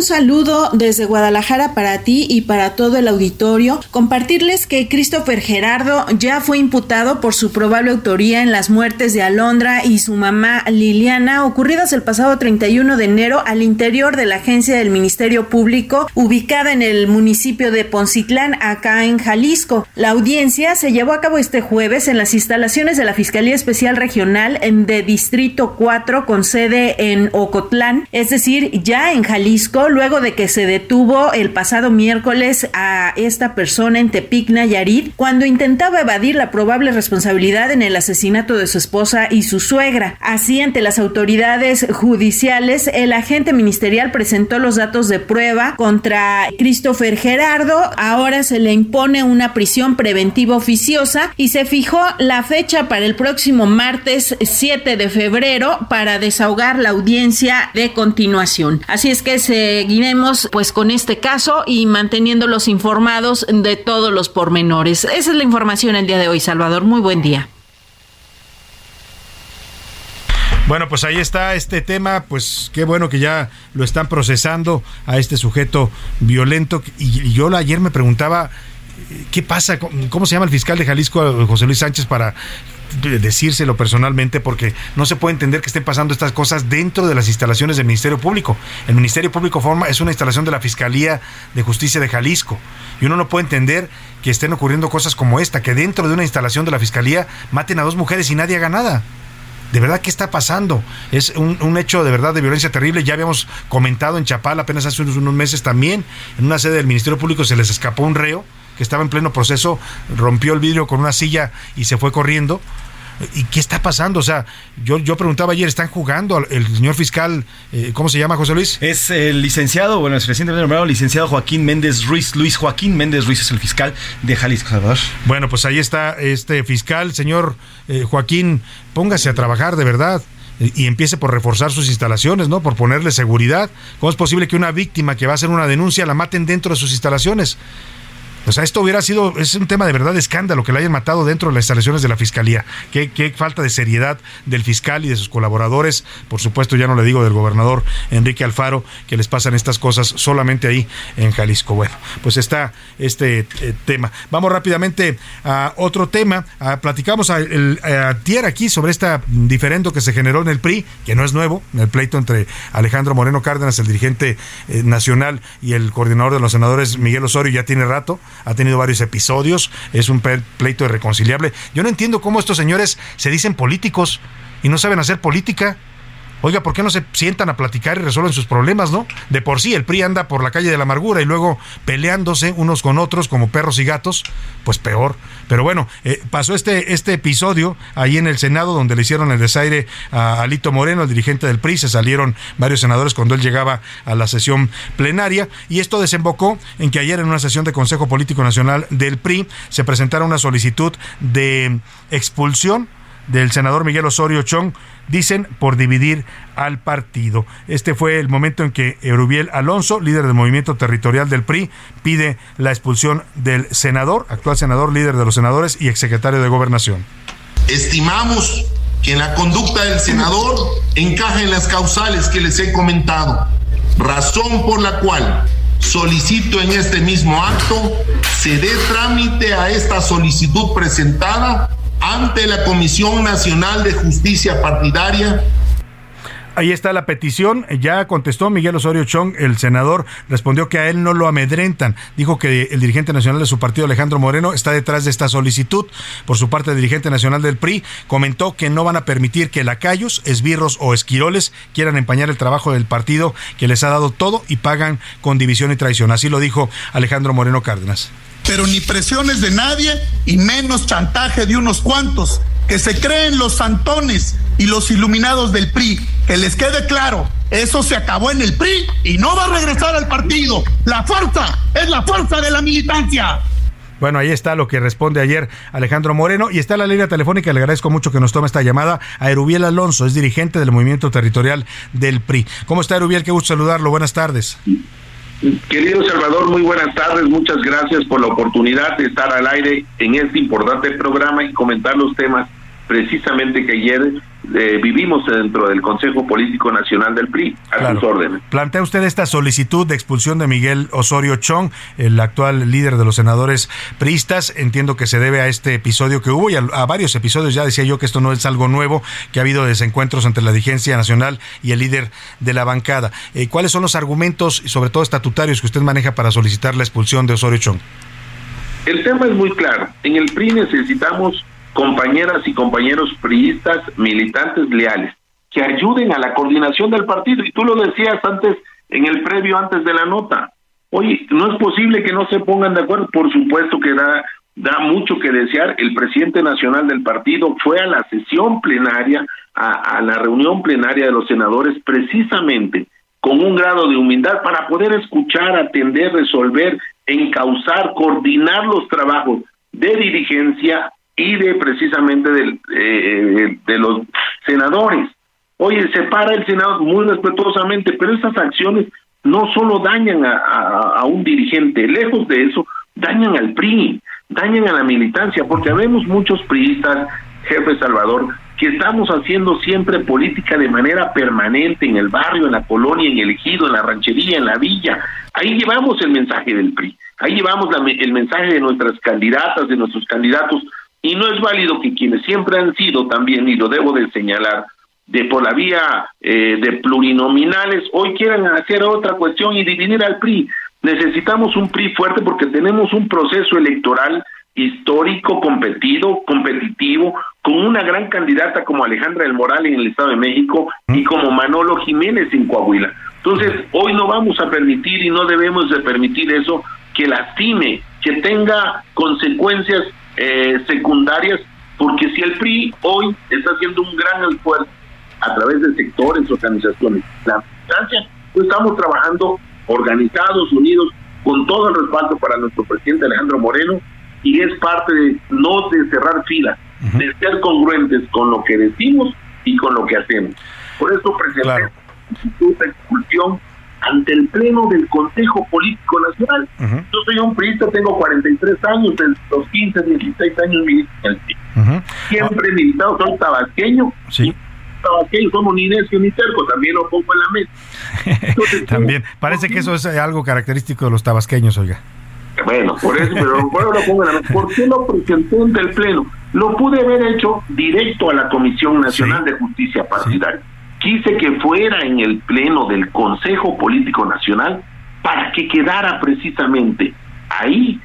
Un saludo desde Guadalajara para ti y para todo el auditorio. Compartirles que Christopher Gerardo ya fue imputado por su probable autoría en las muertes de Alondra y su mamá Liliana ocurridas el pasado 31 de enero al interior de la agencia del Ministerio Público ubicada en el municipio de Poncitlán, acá en Jalisco. La audiencia se llevó a cabo este jueves en las instalaciones de la Fiscalía Especial Regional de Distrito 4 con sede en Ocotlán, es decir, ya en Jalisco luego de que se detuvo el pasado miércoles a esta persona en Tepic Nayarit cuando intentaba evadir la probable responsabilidad en el asesinato de su esposa y su suegra. Así, ante las autoridades judiciales, el agente ministerial presentó los datos de prueba contra Christopher Gerardo. Ahora se le impone una prisión preventiva oficiosa y se fijó la fecha para el próximo martes 7 de febrero para desahogar la audiencia de continuación. Así es que se seguiremos pues con este caso y manteniéndolos informados de todos los pormenores. Esa es la información el día de hoy, Salvador. Muy buen día. Bueno, pues ahí está este tema, pues qué bueno que ya lo están procesando a este sujeto violento. Y, yo ayer me preguntaba, ¿qué pasa? ¿Cómo se llama el fiscal de Jalisco, José Luis Sánchez, para decírselo personalmente porque no se puede entender que estén pasando estas cosas dentro de las instalaciones del Ministerio Público. El Ministerio Público forma es una instalación de la Fiscalía de Justicia de Jalisco y uno no puede entender que estén ocurriendo cosas como esta, que dentro de una instalación de la Fiscalía maten a dos mujeres y nadie haga nada. De verdad, ¿qué está pasando? Es un, hecho de verdad de violencia terrible. Ya habíamos comentado en Chapala apenas hace unos, unos meses también, en una sede del Ministerio Público se les escapó un reo que estaba en pleno proceso, rompió el vidrio con una silla y se fue corriendo. ¿Y qué está pasando? O sea, yo, yo preguntaba ayer, ¿están jugando el señor fiscal, eh, ¿cómo se llama José Luis? Es el licenciado, bueno, es recientemente nombrado licenciado Joaquín Méndez Ruiz. Luis Joaquín Méndez Ruiz es el fiscal de Jalisco, Salvador. Bueno, pues ahí está este fiscal, señor eh, Joaquín, póngase a trabajar de verdad y empiece por reforzar sus instalaciones, ¿no? Por ponerle seguridad. ¿Cómo es posible que una víctima que va a hacer una denuncia la maten dentro de sus instalaciones? O sea, esto hubiera sido, es un tema de verdad escándalo que le hayan matado dentro de las instalaciones de la Fiscalía. Qué, qué, falta de seriedad del fiscal y de sus colaboradores. Por supuesto, ya no le digo del gobernador Enrique Alfaro, que les pasan estas cosas solamente ahí en Jalisco. Bueno, pues está este eh, tema. Vamos rápidamente a otro tema. platicamos a, Tier aquí sobre este diferendo que se generó en el PRI, que no es nuevo, en el pleito entre Alejandro Moreno Cárdenas, el dirigente eh, nacional, y el coordinador de los senadores Miguel Osorio, ya tiene rato ha tenido varios episodios, es un pleito irreconciliable. Yo no entiendo cómo estos señores se dicen políticos y no saben hacer política. Oiga, ¿por qué no se sientan a platicar y resuelven sus problemas, no? De por sí el PRI anda por la calle de la amargura y luego peleándose unos con otros como perros y gatos, pues peor. Pero bueno, eh, pasó este, este episodio ahí en el Senado donde le hicieron el desaire a Alito Moreno, el dirigente del PRI, se salieron varios senadores cuando él llegaba a la sesión plenaria y esto desembocó en que ayer en una sesión de Consejo Político Nacional del PRI se presentara una solicitud de expulsión del senador Miguel Osorio Chong, dicen por dividir al partido. Este fue el momento en que Eurubiel Alonso, líder del movimiento territorial del PRI, pide la expulsión del senador, actual senador, líder de los senadores y exsecretario de Gobernación. Estimamos que la conducta del senador encaja en las causales que les he comentado, razón por la cual solicito en este mismo acto se dé trámite a esta solicitud presentada ante la Comisión Nacional de Justicia Partidaria Ahí está la petición. Ya contestó Miguel Osorio Chong, el senador, respondió que a él no lo amedrentan. Dijo que el dirigente nacional de su partido, Alejandro Moreno, está detrás de esta solicitud. Por su parte, el dirigente nacional del PRI comentó que no van a permitir que lacayos, esbirros o esquiroles quieran empañar el trabajo del partido que les ha dado todo y pagan con división y traición. Así lo dijo Alejandro Moreno Cárdenas pero ni presiones de nadie y menos chantaje de unos cuantos que se creen los santones y los iluminados del PRI. Que les quede claro, eso se acabó en el PRI y no va a regresar al partido. La fuerza es la fuerza de la militancia. Bueno, ahí está lo que responde ayer Alejandro Moreno y está la línea telefónica. Le agradezco mucho que nos tome esta llamada a Erubiel Alonso, es dirigente del movimiento territorial del PRI. ¿Cómo está Erubiel? Qué gusto saludarlo. Buenas tardes. Querido Salvador, muy buenas tardes. Muchas gracias por la oportunidad de estar al aire en este importante programa y comentar los temas precisamente que ayer eh, vivimos dentro del Consejo Político Nacional del PRI, a sus órdenes. Plantea usted esta solicitud de expulsión de Miguel Osorio Chong, el actual líder de los senadores priistas. Entiendo que se debe a este episodio que hubo y a, varios episodios. Ya decía yo que esto no es algo nuevo, que ha habido desencuentros entre la dirigencia nacional y el líder de la bancada. Eh, ¿Cuáles son los argumentos, sobre todo estatutarios, que usted maneja para solicitar la expulsión de Osorio Chong? El tema es muy claro. En el PRI necesitamos compañeras y compañeros priistas, militantes leales, que ayuden a la coordinación del partido. Y tú lo decías antes, en el previo, antes de la nota. Oye, no es posible que no se pongan de acuerdo. Por supuesto que da, da mucho que desear. El presidente nacional del partido fue a la sesión plenaria, a, a la reunión plenaria de los senadores, precisamente con un grado de humildad para poder escuchar, atender, resolver, encauzar, coordinar los trabajos de dirigencia y de precisamente eh, de los senadores. Oye, se para el Senado muy respetuosamente, pero estas acciones no solo dañan a, a, un dirigente, lejos de eso, dañan al PRI, dañan a la militancia, porque habemos muchos priistas, jefe Salvador, que estamos haciendo siempre política de manera permanente en el barrio, en la colonia, en el ejido, en la ranchería, en la villa. Ahí llevamos el mensaje del PRI, ahí llevamos el mensaje de nuestras candidatas, de nuestros candidatos, Y no es válido que quienes siempre han sido también, y lo debo de señalar, de por la vía eh, de plurinominales, hoy quieran hacer otra cuestión y dividir al PRI. Necesitamos un PRI fuerte porque tenemos un proceso electoral histórico, competido, competitivo, con una gran candidata como Alejandra del Moral en el Estado de México y como Manolo Jiménez en Coahuila. Entonces, hoy no vamos a permitir y no debemos de permitir eso que lastime, que tenga consecuencias eh, secundarias, porque si el PRI hoy está haciendo un gran esfuerzo a través de sectores, organizaciones, la instancia, pues estamos trabajando organizados, unidos, con todo el respaldo para nuestro presidente Alejandro Moreno, y es parte de no de cerrar filas, de ser congruentes con lo que decimos y con lo que hacemos. Por eso presenté esta expulsión ante el Pleno del Consejo Político Nacional. Yo soy un priista, tengo 43 años, desde los 15, 16 años militante. Siempre he militado, soy tabasqueño. Sí. Tabasqueño, somos ni necio ni terco, también lo pongo en la mesa. también, parece que eso es algo característico de los tabasqueños, oiga. Bueno, por eso, pero lo pongo en la mesa. ¿Por qué lo presenté ante el Pleno? Lo pude haber hecho directo a la Comisión Nacional de Justicia Partidaria quise que fuera en el pleno del Consejo Político Nacional para que quedara precisamente ahí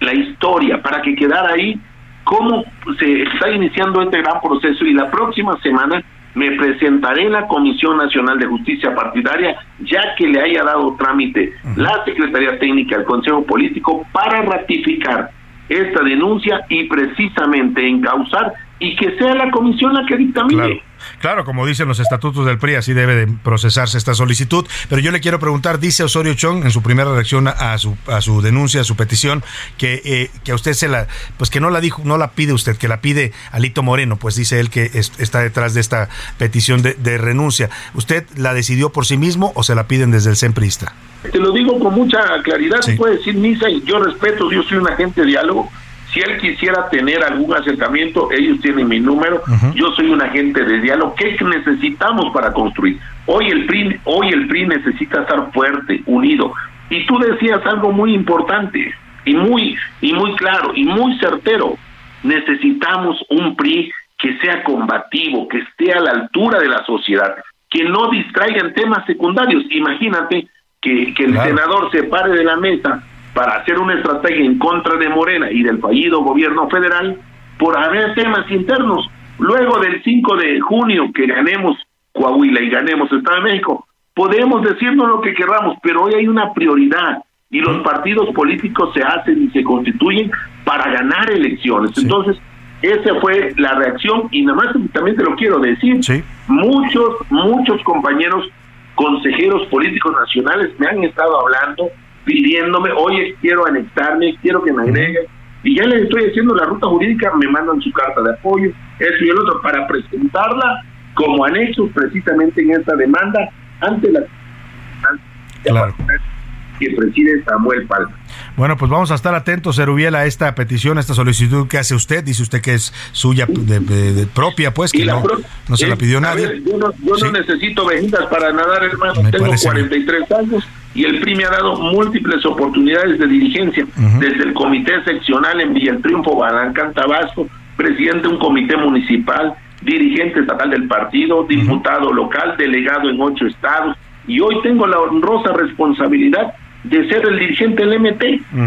la historia, para que quedara ahí cómo se está iniciando este gran proceso. Y la próxima semana me presentaré en la Comisión Nacional de Justicia Partidaria, ya que le haya dado trámite la Secretaría Técnica del Consejo Político para ratificar esta denuncia y precisamente encauzar y que sea la comisión la que dictamine. Claro. como dicen los estatutos del PRI, así debe de procesarse esta solicitud. Pero yo le quiero preguntar, dice Osorio Chong en su primera reacción a su, a su denuncia, a su petición, que, eh, que a usted se la, pues que no la dijo, no la pide usted, que la pide Alito Moreno, pues dice él que está detrás de esta petición de, renuncia. ¿Usted la decidió por sí mismo o se la piden desde el CEMPRISTA? Te lo digo con mucha claridad, puede decir Misa, y yo respeto, yo soy un agente de diálogo, si él quisiera tener algún acercamiento, ellos tienen mi número. Yo soy un agente de diálogo. ¿Qué necesitamos para construir? Hoy el PRI, hoy el PRI necesita estar fuerte, unido. Y tú decías algo muy importante y muy y muy claro y muy certero. Necesitamos un PRI que sea combativo, que esté a la altura de la sociedad, que no distraiga en temas secundarios. Imagínate que, que el senador se pare de la mesa para hacer una estrategia en contra de Morena y del fallido gobierno federal por haber temas internos. Luego del 5 de junio que ganemos Coahuila y ganemos Estado de México, podemos decirnos lo que queramos, pero hoy hay una prioridad y los partidos políticos se hacen y se constituyen para ganar elecciones. Entonces, esa fue la reacción y nada más también te lo quiero decir. Muchos, muchos compañeros consejeros políticos nacionales me han estado hablando pidiéndome, oye, quiero anexarme, quiero que me agreguen, y ya les estoy haciendo la ruta jurídica, me mandan su carta de apoyo, eso y el otro, para presentarla como anexo precisamente en esta demanda ante la que preside Samuel Palma. Bueno, pues vamos a estar atentos, Erubiel, a esta petición, a esta solicitud que hace usted. Dice usted que es suya de, propia, pues, que no, no se la pidió nadie. yo no, yo no necesito vejitas para nadar, hermano. Tengo 43 años y el PRI me ha dado múltiples oportunidades de dirigencia, desde el comité seccional en Villa el Triunfo, Balancán, Tabasco, presidente de un comité municipal, dirigente estatal del partido, diputado local, delegado en ocho estados, y hoy tengo la honrosa responsabilidad de ser el dirigente del MT,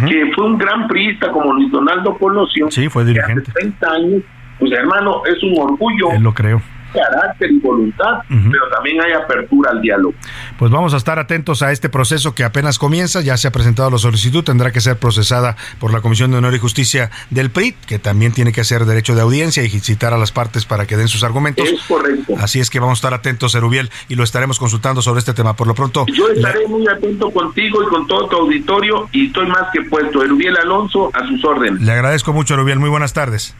que fue un gran priista como Luis Donaldo Colosio. Sí, fue dirigente. Hace 30 años, pues hermano, es un orgullo. Él lo creo carácter y voluntad, pero también hay apertura al diálogo. Pues vamos a estar atentos a este proceso que apenas comienza, ya se ha presentado la solicitud, tendrá que ser procesada por la Comisión de Honor y Justicia del PRI, que también tiene que hacer derecho de audiencia y citar a las partes para que den sus argumentos. Es correcto. Así es que vamos a estar atentos, Erubiel, y lo estaremos consultando sobre este tema. Por lo pronto... Yo estaré muy atento contigo y con todo tu auditorio y estoy más que puesto. Erubiel Alonso, a sus órdenes. Le agradezco mucho, Erubiel. Muy buenas tardes.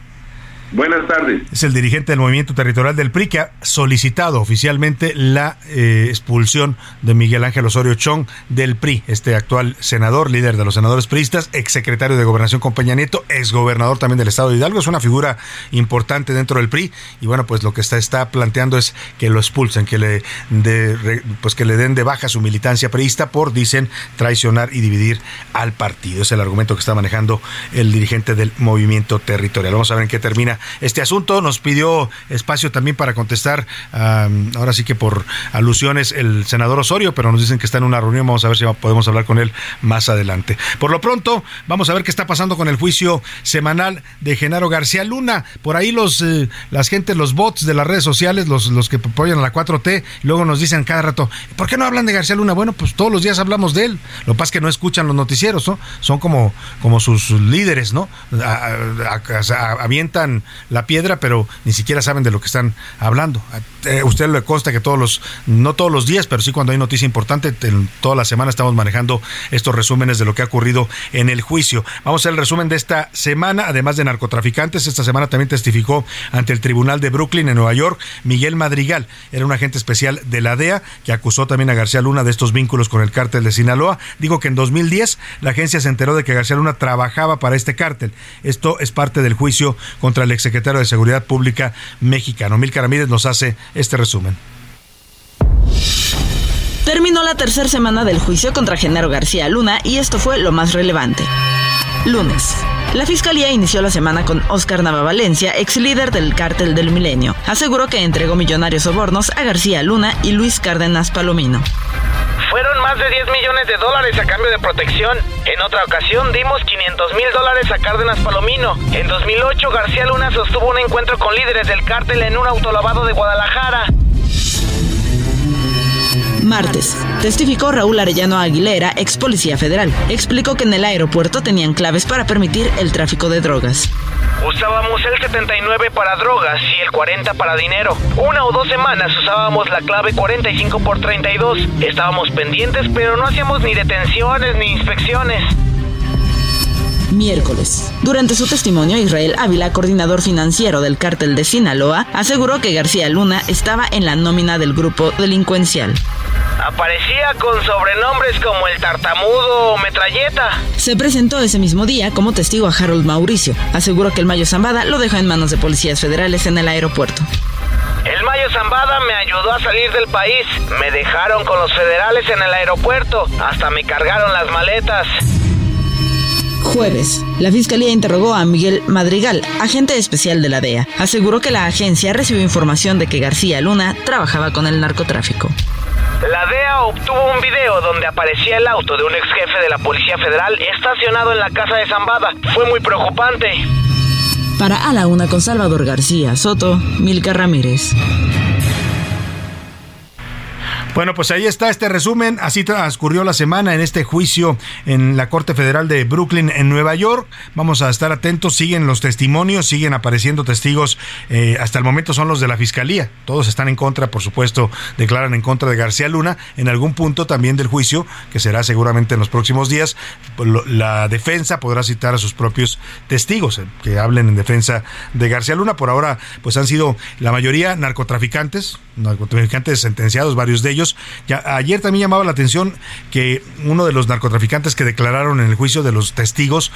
Buenas tardes. Es el dirigente del movimiento territorial del PRI que ha solicitado oficialmente la eh, expulsión de Miguel Ángel Osorio Chong del PRI, este actual senador, líder de los senadores priistas, exsecretario de Gobernación con Peña Nieto, exgobernador también del estado de Hidalgo, es una figura importante dentro del PRI y bueno, pues lo que está, está planteando es que lo expulsen, que le, de, pues que le den de baja su militancia priista por, dicen, traicionar y dividir al partido. Es el argumento que está manejando el dirigente del movimiento territorial. Vamos a ver en qué termina este asunto. Nos pidió espacio también para contestar, ahora sí que por alusiones, el senador Osorio, pero nos dicen que está en una reunión. Vamos a ver si podemos hablar con él más adelante. Por lo pronto, vamos a ver qué está pasando con el juicio semanal de Genaro García Luna. Por ahí los eh, las gentes, los bots de las redes sociales, los, los que apoyan a la 4T, luego nos dicen cada rato, ¿por qué no hablan de García Luna? Bueno, pues todos los días hablamos de él. Lo que es que no escuchan los noticieros, ¿no? Son como, como sus líderes, ¿no? avientan la piedra, pero ni siquiera saben de lo que están hablando. Eh, usted le consta que todos los, no todos los días, pero sí cuando hay noticia importante, toda la semana estamos manejando estos resúmenes de lo que ha ocurrido en el juicio. Vamos a hacer el resumen de esta semana, además de narcotraficantes. Esta semana también testificó ante el Tribunal de Brooklyn en Nueva York Miguel Madrigal. Era un agente especial de la DEA que acusó también a García Luna de estos vínculos con el cártel de Sinaloa. Digo que en 2010 la agencia se enteró de que García Luna trabajaba para este cártel. Esto es parte del juicio contra el exsecretario de Seguridad Pública mexicano. Milka Ramírez nos hace este resumen. Terminó la tercera semana del juicio contra Genaro García Luna y esto fue lo más relevante. Lunes. La fiscalía inició la semana con Oscar Nava Valencia, ex líder del cártel del milenio. Aseguró que entregó millonarios sobornos a García Luna y Luis Cárdenas Palomino. Fueron más de 10 millones de dólares a cambio de protección. En otra ocasión dimos 500 mil dólares a Cárdenas Palomino. En 2008 García Luna sostuvo un encuentro con líderes del cártel en un autolavado de Guadalajara. Martes. Testificó Raúl Arellano Aguilera, ex policía federal. Explicó que en el aeropuerto tenían claves para permitir el tráfico de drogas. Usábamos el 79 para drogas y el 40 para dinero. Una o dos semanas usábamos la clave 45 por 32. Estábamos pendientes, pero no hacíamos ni detenciones ni inspecciones miércoles. Durante su testimonio, Israel Ávila, coordinador financiero del cártel de Sinaloa, aseguró que García Luna estaba en la nómina del grupo delincuencial. Aparecía con sobrenombres como el tartamudo o metralleta. Se presentó ese mismo día como testigo a Harold Mauricio. Aseguró que el Mayo Zambada lo dejó en manos de policías federales en el aeropuerto. El Mayo Zambada me ayudó a salir del país. Me dejaron con los federales en el aeropuerto. Hasta me cargaron las maletas. Jueves, la fiscalía interrogó a Miguel Madrigal, agente especial de la DEA. Aseguró que la agencia recibió información de que García Luna trabajaba con el narcotráfico. La DEA obtuvo un video donde aparecía el auto de un ex jefe de la Policía Federal estacionado en la casa de Zambada. Fue muy preocupante. Para A la Una con Salvador García Soto, Milka Ramírez. Bueno, pues ahí está este resumen. Así transcurrió la semana en este juicio en la Corte Federal de Brooklyn, en Nueva York. Vamos a estar atentos. Siguen los testimonios, siguen apareciendo testigos. Eh, hasta el momento son los de la Fiscalía. Todos están en contra, por supuesto, declaran en contra de García Luna. En algún punto también del juicio, que será seguramente en los próximos días, la defensa podrá citar a sus propios testigos eh, que hablen en defensa de García Luna. Por ahora, pues han sido la mayoría narcotraficantes, narcotraficantes sentenciados, varios de ellos ayer también llamaba la atención que uno de los narcotraficantes que declararon en el juicio de los testigos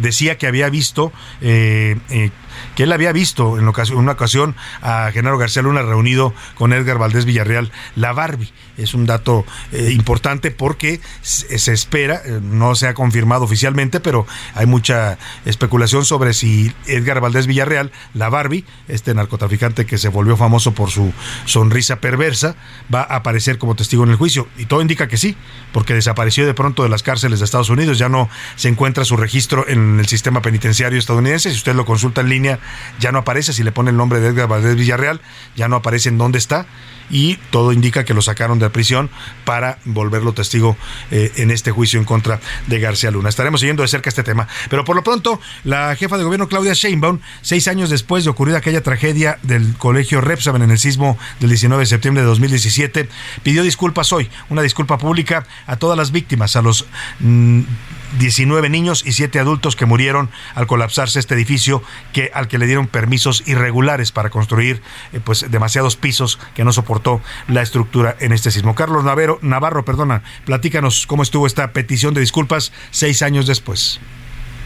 decía que había visto eh, eh, que él había visto en, una ocasión a Genaro García Luna reunido con Edgar Valdés Villarreal, la Barbie. Es un dato eh, importante porque se, espera, eh, no se ha confirmado oficialmente, pero hay mucha especulación sobre si Edgar Valdés Villarreal, la Barbie, este narcotraficante que se volvió famoso por su sonrisa perversa, va a aparecer como testigo en el juicio. Y todo indica que sí, porque desapareció de pronto de las cárceles de Estados Unidos, ya no se encuentra su registro en el sistema penitenciario estadounidense. Si usted lo consulta en línea, ya no aparece, si le pone el nombre de Edgar Valdés Villarreal, ya no aparece en dónde está y todo indica que lo sacaron de prisión para volverlo testigo eh, en este juicio en contra de García Luna. Estaremos siguiendo de cerca este tema. Pero por lo pronto, la jefa de gobierno Claudia Sheinbaum, seis años después de ocurrir aquella tragedia del colegio Repsamen en el sismo del 19 de septiembre de 2017, pidió disculpas hoy, una disculpa pública a todas las víctimas, a los 19 mm, niños y 7 adultos que murieron al colapsarse este edificio que al que le dieron permisos irregulares para construir eh, pues demasiados pisos que no soportó la estructura en este sismo. Carlos Navarro, Navarro, perdona, platícanos cómo estuvo esta petición de disculpas seis años después.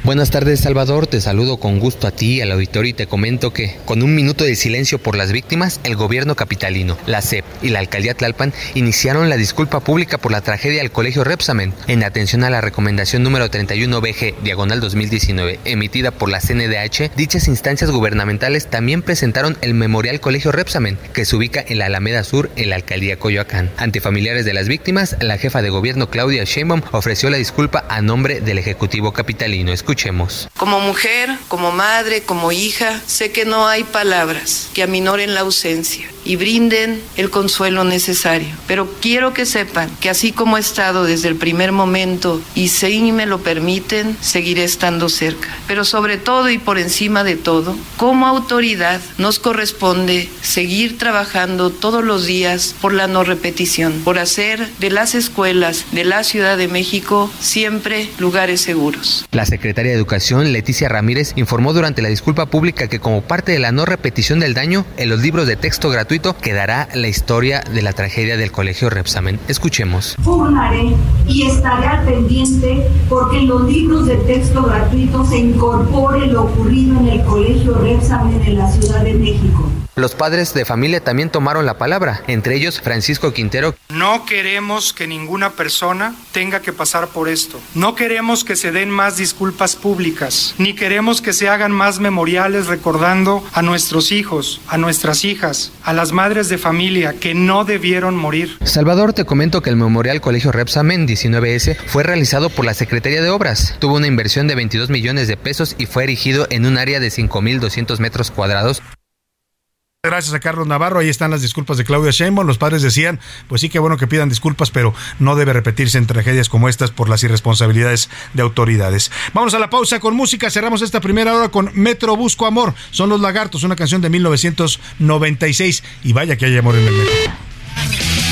Buenas tardes Salvador, te saludo con gusto a ti, al auditorio y te comento que con un minuto de silencio por las víctimas, el gobierno capitalino, la CEP y la alcaldía Tlalpan iniciaron la disculpa pública por la tragedia del colegio Repsamen en atención a la recomendación número 31BG diagonal 2019 emitida por la CNDH. Dichas instancias gubernamentales también presentaron el memorial colegio Repsamen que se ubica en la Alameda Sur en la alcaldía Coyoacán. Ante familiares de las víctimas, la jefa de gobierno Claudia Sheinbaum ofreció la disculpa a nombre del ejecutivo capitalino. Escuchemos. Como mujer, como madre, como hija, sé que no hay palabras que aminoren la ausencia y brinden el consuelo necesario. Pero quiero que sepan que así como he estado desde el primer momento y si me lo permiten, seguiré estando cerca. Pero sobre todo y por encima de todo, como autoridad nos corresponde seguir trabajando todos los días por la no repetición, por hacer de las escuelas de la Ciudad de México siempre lugares seguros. La secretaria de Educación, Leticia Ramírez, informó durante la disculpa pública que como parte de la no repetición del daño, en los libros de texto gratuito quedará la historia de la tragedia del colegio Repsamen. Escuchemos. Formaré y estaré al pendiente porque en los libros de texto gratuito se incorpore lo ocurrido en el colegio Repsamen en la Ciudad de México. Los padres de familia también tomaron la palabra, entre ellos Francisco Quintero. No queremos que ninguna persona tenga que pasar por esto. No queremos que se den más disculpas públicas, ni queremos que se hagan más memoriales recordando a nuestros hijos, a nuestras hijas, a las madres de familia que no debieron morir. Salvador, te comento que el Memorial Colegio Repsamen 19S fue realizado por la Secretaría de Obras. Tuvo una inversión de 22 millones de pesos y fue erigido en un área de 5.200 metros cuadrados Gracias a Carlos Navarro. Ahí están las disculpas de Claudia Sheinbaum. Los padres decían, pues sí que bueno que pidan disculpas, pero no debe repetirse en tragedias como estas por las irresponsabilidades de autoridades. Vamos a la pausa con música. Cerramos esta primera hora con Metro Busco Amor. Son los Lagartos, una canción de 1996. Y vaya que hay amor en el metro.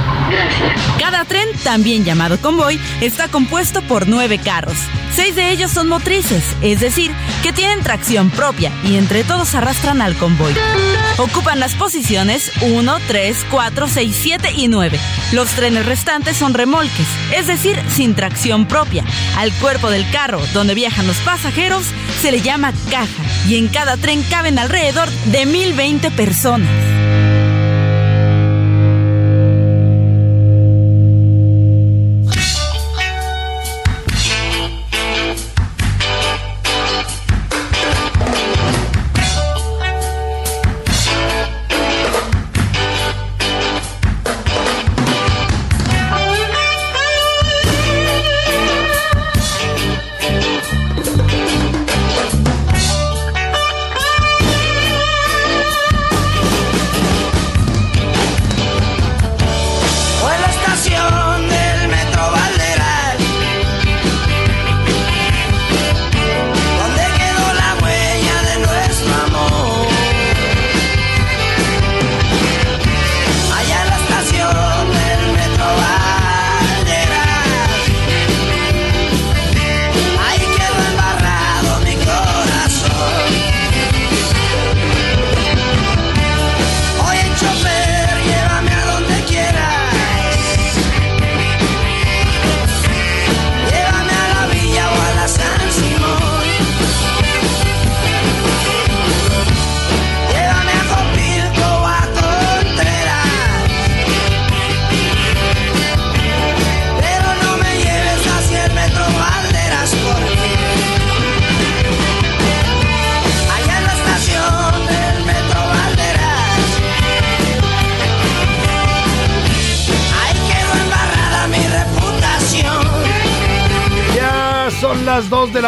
Cada tren, también llamado convoy, está compuesto por nueve carros. Seis de ellos son motrices, es decir, que tienen tracción propia y entre todos arrastran al convoy. Ocupan las posiciones 1, 3, 4, 6, 7 y 9. Los trenes restantes son remolques, es decir, sin tracción propia. Al cuerpo del carro, donde viajan los pasajeros, se le llama caja y en cada tren caben alrededor de 1020 personas.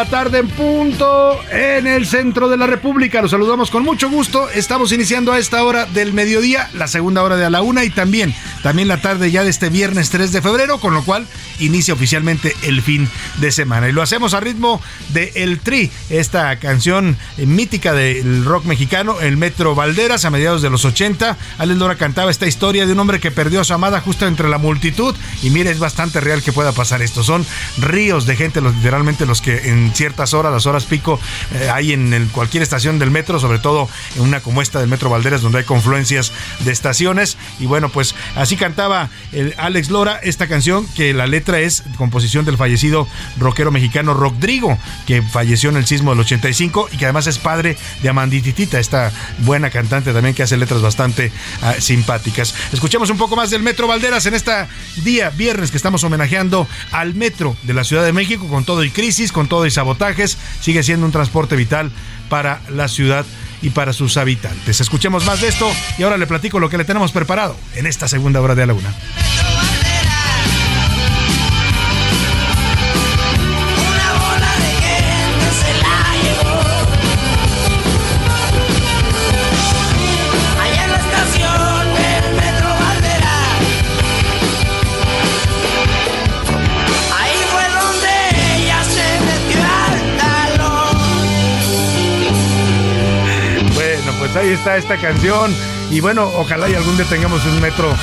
La tarde en punto en el centro de la República. Los saludamos con mucho gusto. Estamos iniciando a esta hora del mediodía, la segunda hora de a la una y también, también la tarde ya de este viernes 3 de febrero, con lo cual inicia oficialmente el fin de semana. Y lo hacemos a ritmo de El Tri, esta canción mítica del rock mexicano, el Metro Valderas, a mediados de los 80. Alex Lora cantaba esta historia de un hombre que perdió a su amada justo entre la multitud. Y mire, es bastante real que pueda pasar esto. Son ríos de gente, literalmente los que en ciertas horas, las horas pico, eh, hay en cualquier estación del metro, sobre todo en una como esta del Metro Valderas, donde hay confluencias de estaciones. Y bueno, pues así cantaba el Alex Lora esta canción, que la letra es composición del fallecido rockero mexicano Rodrigo, que falleció en el sismo del 85 y que además es padre de Amandititita, esta buena cantante también que hace letras bastante ah, simpáticas. Escuchemos un poco más del Metro Valderas en este día viernes que estamos homenajeando al metro de la Ciudad de México con todo y crisis, con todo y sabotajes, sigue siendo un transporte vital para la ciudad y para sus habitantes. Escuchemos más de esto y ahora le platico lo que le tenemos preparado en esta segunda hora de la una. Está esta canción. Y bueno, ojalá y algún día tengamos un metro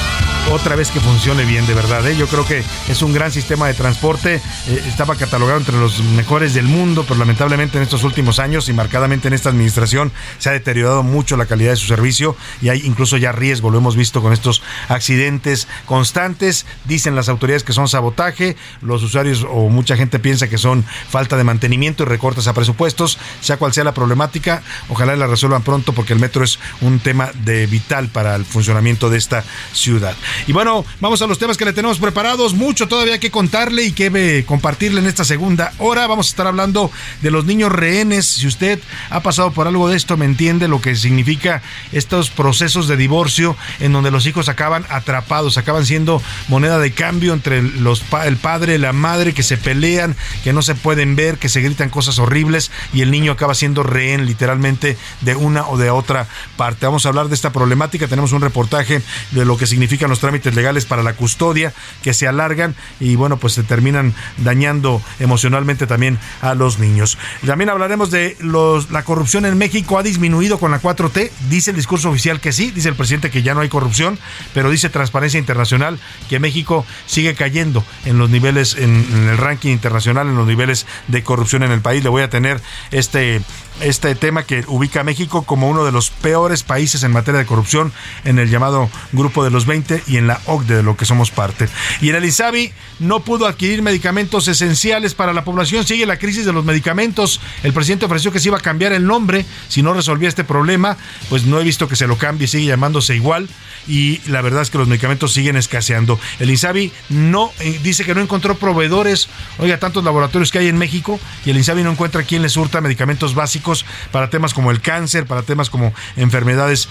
otra vez que funcione bien, de verdad. ¿eh? Yo creo que es un gran sistema de transporte. Eh, estaba catalogado entre los mejores del mundo, pero lamentablemente en estos últimos años y marcadamente en esta administración se ha deteriorado mucho la calidad de su servicio y hay incluso ya riesgo. Lo hemos visto con estos accidentes constantes. Dicen las autoridades que son sabotaje. Los usuarios o mucha gente piensa que son falta de mantenimiento y recortes a presupuestos. Sea cual sea la problemática, ojalá la resuelvan pronto porque el metro es un tema de vital para el funcionamiento de esta ciudad. Y bueno, vamos a los temas que le tenemos preparados. Mucho todavía que contarle y que eh, compartirle en esta segunda hora. Vamos a estar hablando de los niños rehenes. Si usted ha pasado por algo de esto, me entiende lo que significa estos procesos de divorcio en donde los hijos acaban atrapados, acaban siendo moneda de cambio entre los, el padre y la madre que se pelean, que no se pueden ver, que se gritan cosas horribles y el niño acaba siendo rehén literalmente de una o de otra parte. Vamos a hablar de esta problemática. Tenemos un reportaje de lo que significan los trámites legales para la custodia que se alargan y bueno, pues se terminan dañando emocionalmente también a los niños. También hablaremos de los, la corrupción en México ha disminuido con la 4T. Dice el discurso oficial que sí, dice el presidente que ya no hay corrupción, pero dice Transparencia Internacional que México sigue cayendo en los niveles, en, en el ranking internacional, en los niveles de corrupción en el país. Le voy a tener este este tema que ubica a México como uno de los peores países en materia de corrupción en el llamado Grupo de los 20 y en la OCDE de lo que somos parte. Y el ISABI no pudo adquirir medicamentos esenciales para la población. Sigue la crisis de los medicamentos. El presidente ofreció que se iba a cambiar el nombre si no resolvía este problema. Pues no he visto que se lo cambie, sigue llamándose igual. Y la verdad es que los medicamentos siguen escaseando. El INSABI no, eh, dice que no encontró proveedores. Oiga, tantos laboratorios que hay en México y el INSABI no encuentra quién le surta medicamentos básicos para temas como el cáncer, para temas como enfermedades,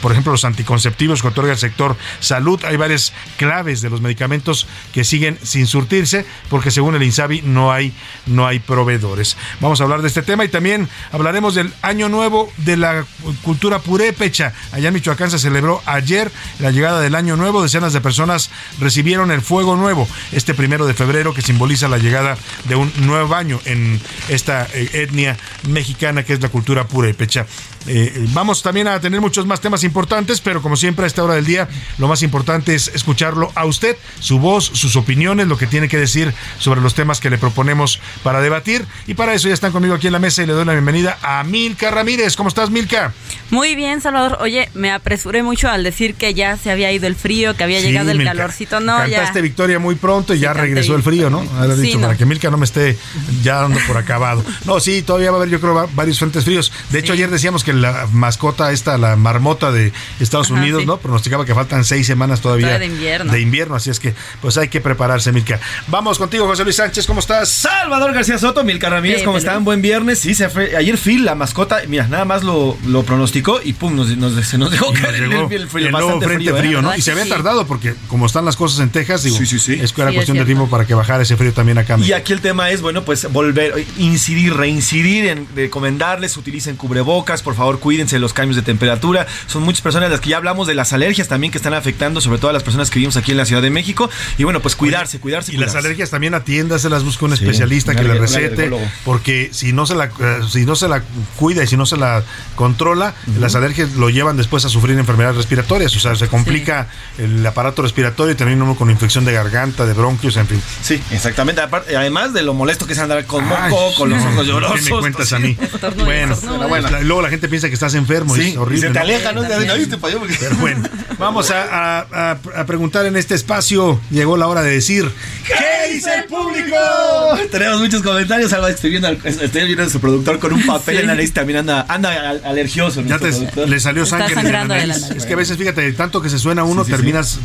por ejemplo, los anticonceptivos que otorga el sector salud. Hay varias claves de los medicamentos que siguen sin surtirse porque según el INSABI no hay, no hay proveedores. Vamos a hablar de este tema y también hablaremos del año nuevo de la cultura purépecha. Allá en Michoacán se celebró ayer la llegada del año nuevo. Decenas de personas recibieron el fuego nuevo este primero de febrero que simboliza la llegada de un nuevo año en esta eh, etnia mexicana que es la cultura pura y pecha. Eh, vamos también a tener muchos más temas importantes, pero como siempre a esta hora del día, lo más importante es escucharlo a usted, su voz, sus opiniones, lo que tiene que decir sobre los temas que le proponemos para debatir. Y para eso ya están conmigo aquí en la mesa y le doy la bienvenida a Milka Ramírez. ¿Cómo estás, Milka? Muy bien, Salvador. Oye, me apresuré mucho al decir que ya se había ido el frío, que había llegado el calorcito. No, Cantaste victoria muy pronto y ya regresó el frío, ¿no? dicho, para que Milka no me esté ya dando por acabado. No, sí, todavía va a haber, yo creo, varios frentes fríos. De hecho, ayer decíamos que la mascota esta, la marmota de Estados Unidos, ¿no? Pronosticaba que faltan seis semanas todavía de invierno. de invierno, así es que pues hay que prepararse, Milka. Vamos contigo, José Luis Sánchez, ¿cómo estás? Salvador García Soto, Milka Ramírez, ¿cómo están? Buen viernes. Sí, se fue. Ayer Phil, la mascota, mira, nada más lo, lo pronosticó y pum, nos, nos, se nos dejó caer el, el, el, frío, el nuevo frente frío, frío ¿eh? ¿no? Y se había tardado porque como están las cosas en Texas, digo, sí, sí, sí. es que era sí, cuestión es de tiempo para que bajara ese frío también acá. Y aquí el tema es, bueno, pues volver, incidir, reincidir en recomendarles, utilicen cubrebocas, por favor, cuídense de los cambios de temperatura. Son muchas personas las que ya hablamos de las alergias también que están afectando, sobre todo a las personas que vivimos aquí en la Ciudad de México. Y bueno, pues cuidarse, cuidarse. Y cuidarse. las alergias también atiendas, se las busca un especialista que le recete, porque si no se la uh, si no se la cuida y si no se la controla, uh -huh. las alergias lo llevan después a sufrir enfermedades respiratorias, o sea, se complica sí. el aparato respiratorio y termina uno con infección de garganta, de bronquios, en fin. Sí, exactamente. Además de lo molesto que es andar con moco, Ay, con los ojos llorosos. ¿Qué me cuentas a mí? Bueno, bueno, luego la gente piensa que estás enfermo sí, y es horrible. Y se te aleja, ¿no? ¿no? ¿No viste para allá? Pero bueno, vamos a, a, a, preguntar en este espacio. Llegó la hora de decir: ¿Qué dice el público? Tenemos muchos comentarios. Algo estoy viendo, estoy viendo a su productor con un papel sí. en la nariz. También anda, anda alergioso. Ya te, le salió sangre en la nariz. La es que a veces, fíjate, tanto que se suena uno, sí, sí, terminas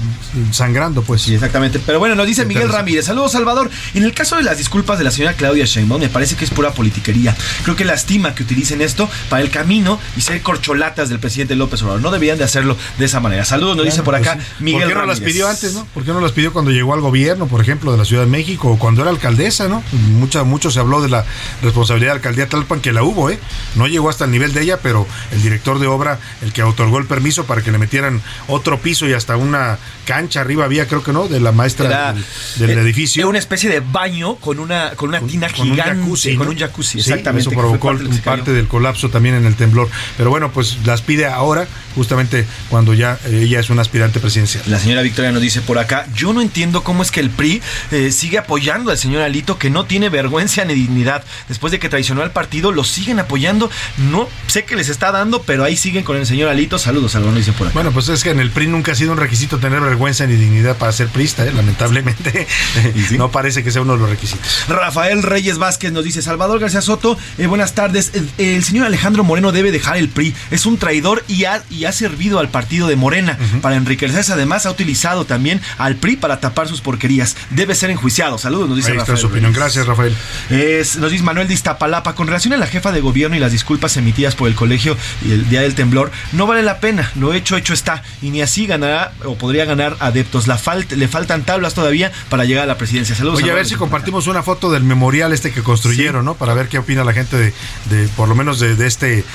sangrando, pues. Sí, exactamente. Pero bueno, nos dice Miguel Ramírez. Saludos, Salvador. En el caso de las disculpas de la señora Claudia Sheinbaum, me parece que es pura politiquería. Creo que lastima que utilicen esto para el camino y ser corcholatas del presidente López Obrador. No deberían de hacerlo de esa manera. Saludos, nos dice por acá pues, Miguel ¿Por qué no Ramírez. las pidió antes, no? ¿Por qué no las pidió cuando llegó al gobierno, por ejemplo, de la Ciudad de México o cuando era alcaldesa, no? Mucha, mucho se habló de la responsabilidad de la alcaldía Talpan, que la hubo, ¿eh? No llegó hasta el nivel de ella, pero el director de obra, el que otorgó el permiso para que le metieran otro piso y hasta una cancha arriba había, creo que no, de la maestra era, del, del eh, edificio. Era una especie de baño con una, con una tina con gigante. Un jacuzzi, con un jacuzzi, sí, exactamente. Eso provocó parte, parte del colapso también en el temblor. Pero bueno, pues las pide ahora, justamente cuando ya eh, ella es una aspirante presidencial. La señora Victoria nos dice por acá, yo no entiendo cómo es que el PRI eh, sigue apoyando al señor Alito, que no tiene vergüenza ni dignidad. Después de que traicionó al partido, lo siguen apoyando. No sé qué les está dando, pero ahí siguen con el señor Alito. Saludos, Salvador, dice por acá. Bueno, pues es que en el PRI nunca ha sido un requisito tener vergüenza ni dignidad para ser prista, ¿eh? lamentablemente. ¿Sí? no parece que sea uno de los requisitos. Rafael Reyes Vázquez nos dice, Salvador García Soto, eh, buenas tardes. El, el, señor Alejandro Moreno debe dejar el PRI. Es un traidor y ha, y ha servido al partido de Morena uh -huh. para enriquecerse. Además, ha utilizado también al PRI para tapar sus porquerías. Debe ser enjuiciado. Saludos, nos dice Ahí Rafael. Está su opinión. Gracias, Rafael. Es, nos dice Manuel de Iztapalapa. Con relación a la jefa de gobierno y las disculpas emitidas por el colegio y el día del temblor, no vale la pena. Lo hecho, hecho está. Y ni así ganará o podría ganar adeptos. La falt le faltan tablas todavía para llegar a la presidencia. Saludos. Oye, a ver si compartimos una foto del memorial este que construyeron, sí. ¿no? Para ver qué opina la gente de, de por lo menos de, de este eh,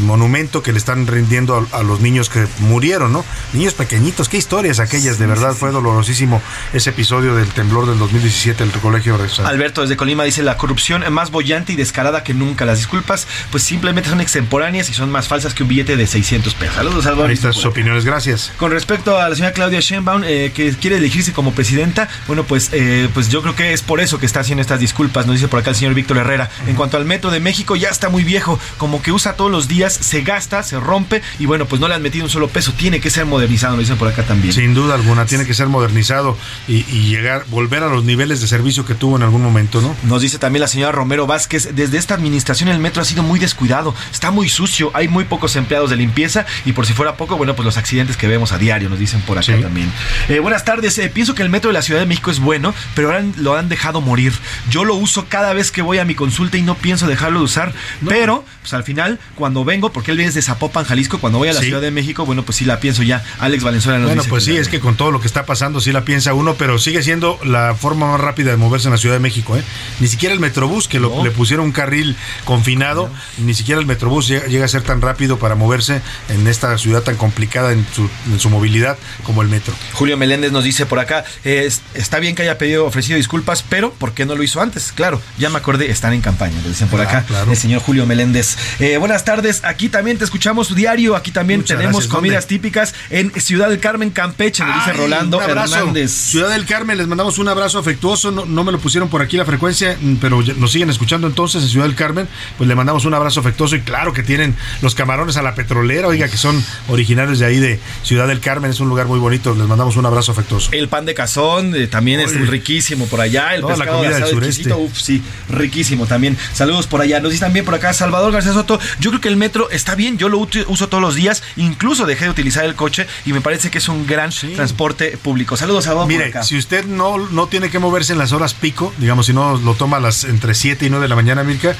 monumento que le están rindiendo a, a, los niños que murieron, ¿no? Niños pequeñitos, qué historias aquellas, sí, de verdad sí, fue dolorosísimo ese episodio del temblor del 2017 del colegio Rexal. Alberto desde Colima dice la corrupción es más bollante y descarada que nunca. Las disculpas, pues simplemente son extemporáneas y son más falsas que un billete de 600 pesos. Saludos, Álvaro. Ahí están sus opiniones, gracias. Con respecto a la señora Claudia Sheinbaum, eh, que quiere elegirse como presidenta, bueno, pues, eh, pues yo creo que es por eso que está haciendo estas disculpas, nos dice por acá el señor Víctor Herrera. En cuanto al metro de México, ya está muy viejo, como que usa todos los días, se gasta, se rompe y bueno, pues no le han metido un solo peso, tiene que ser modernizado, nos dicen por acá también. Sin duda alguna, tiene que ser modernizado y, y llegar, volver a los niveles de servicio que tuvo en algún momento, ¿no? Nos dice también la señora Romero Vázquez, desde esta administración el metro ha sido muy descuidado, está muy sucio, hay muy pocos empleados de limpieza y por si fuera poco, bueno, pues los accidentes que vemos a diario, nos dicen por acá sí. también. Eh, buenas tardes, eh, pienso que el metro de la Ciudad de México es bueno, pero ahora lo han dejado morir. Yo lo uso cada vez que voy a mi consulta y no pienso dejarlo de usar, no. pero pues al final, cuando vengo, porque él viene de Zapopan, Jalisco, cuando voy a la sí. Ciudad de México, bueno, pues sí la pienso ya. Alex Valenzuela nos Bueno, dice pues sí, es que con todo lo que está pasando, sí la piensa uno, pero sigue siendo la forma más rápida de moverse en la Ciudad de México, ¿eh? Ni siquiera el Metrobús, que lo, le pusieron un carril confinado, no. ni siquiera el Metrobús llega, llega, a ser tan rápido para moverse en esta ciudad tan complicada en su, en su movilidad como el metro. Julio Meléndez nos dice por acá, eh, está bien que haya pedido, ofrecido disculpas, pero ¿por qué no lo hizo antes? Claro, ya me acordé, están en campaña, lo dicen por Ah, acá, claro. El señor Julio Meléndez. Eh, buenas tardes, aquí también te escuchamos diario, aquí también Muchas tenemos gracias. comidas ¿Dónde? típicas en Ciudad del Carmen, Campeche, nos dice Rolando. Hernández. Ciudad del Carmen, les mandamos un abrazo afectuoso. No, no, me lo pusieron por aquí la frecuencia, mm, pero nos siguen escuchando entonces en Ciudad del Carmen. Pues le mandamos un abrazo afectuoso y claro que tienen los camarones a la petrolera, oiga, que son originarios de ahí de Ciudad del Carmen. Es un lugar muy bonito. Les mandamos un abrazo afectuoso. El pan de cazón eh, también es riquísimo por allá. El la pescado comida asado del sureste. uf, sí, riquísimo también. Saludos por allá. Nos dice también por acá Salvador García Soto. Yo creo que el metro está bien, yo lo uso todos los días. Incluso dejé de utilizar el coche y me parece que es un gran transporte público. Saludos a vos. Mire, si usted no, no tiene que moverse en las horas pico, digamos, si no lo toma las entre 7 y 9 de la mañana, Mirka,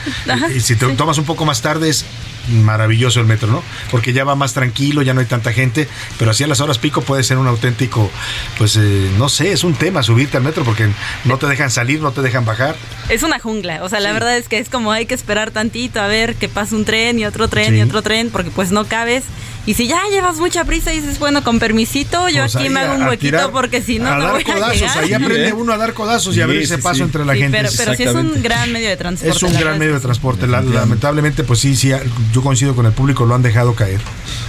y si te tomas un poco más tarde es maravilloso el metro, ¿no? Porque ya va más tranquilo, ya no hay tanta gente, pero así a las horas pico puede ser un auténtico, pues eh, no sé, es un tema subirte al metro porque no te dejan salir, no te dejan bajar. Es una jungla, o sea, la verdad es que es como hay que esperar tantito a ver que pasa un tren y otro tren y otro tren, porque pues no cabes. Y si ya llevas mucha prisa y dices, bueno, con permisito, yo pues aquí me hago un huequito porque si no, no voy a llegar. Ahí aprende uno a dar codazos y a ver ese paso entre la gente. Pero, pero sí es un gran medio de transporte. Es un gran medio de transporte. lamentablemente, pues sí, sí, yo coincido con el público, lo han dejado caer.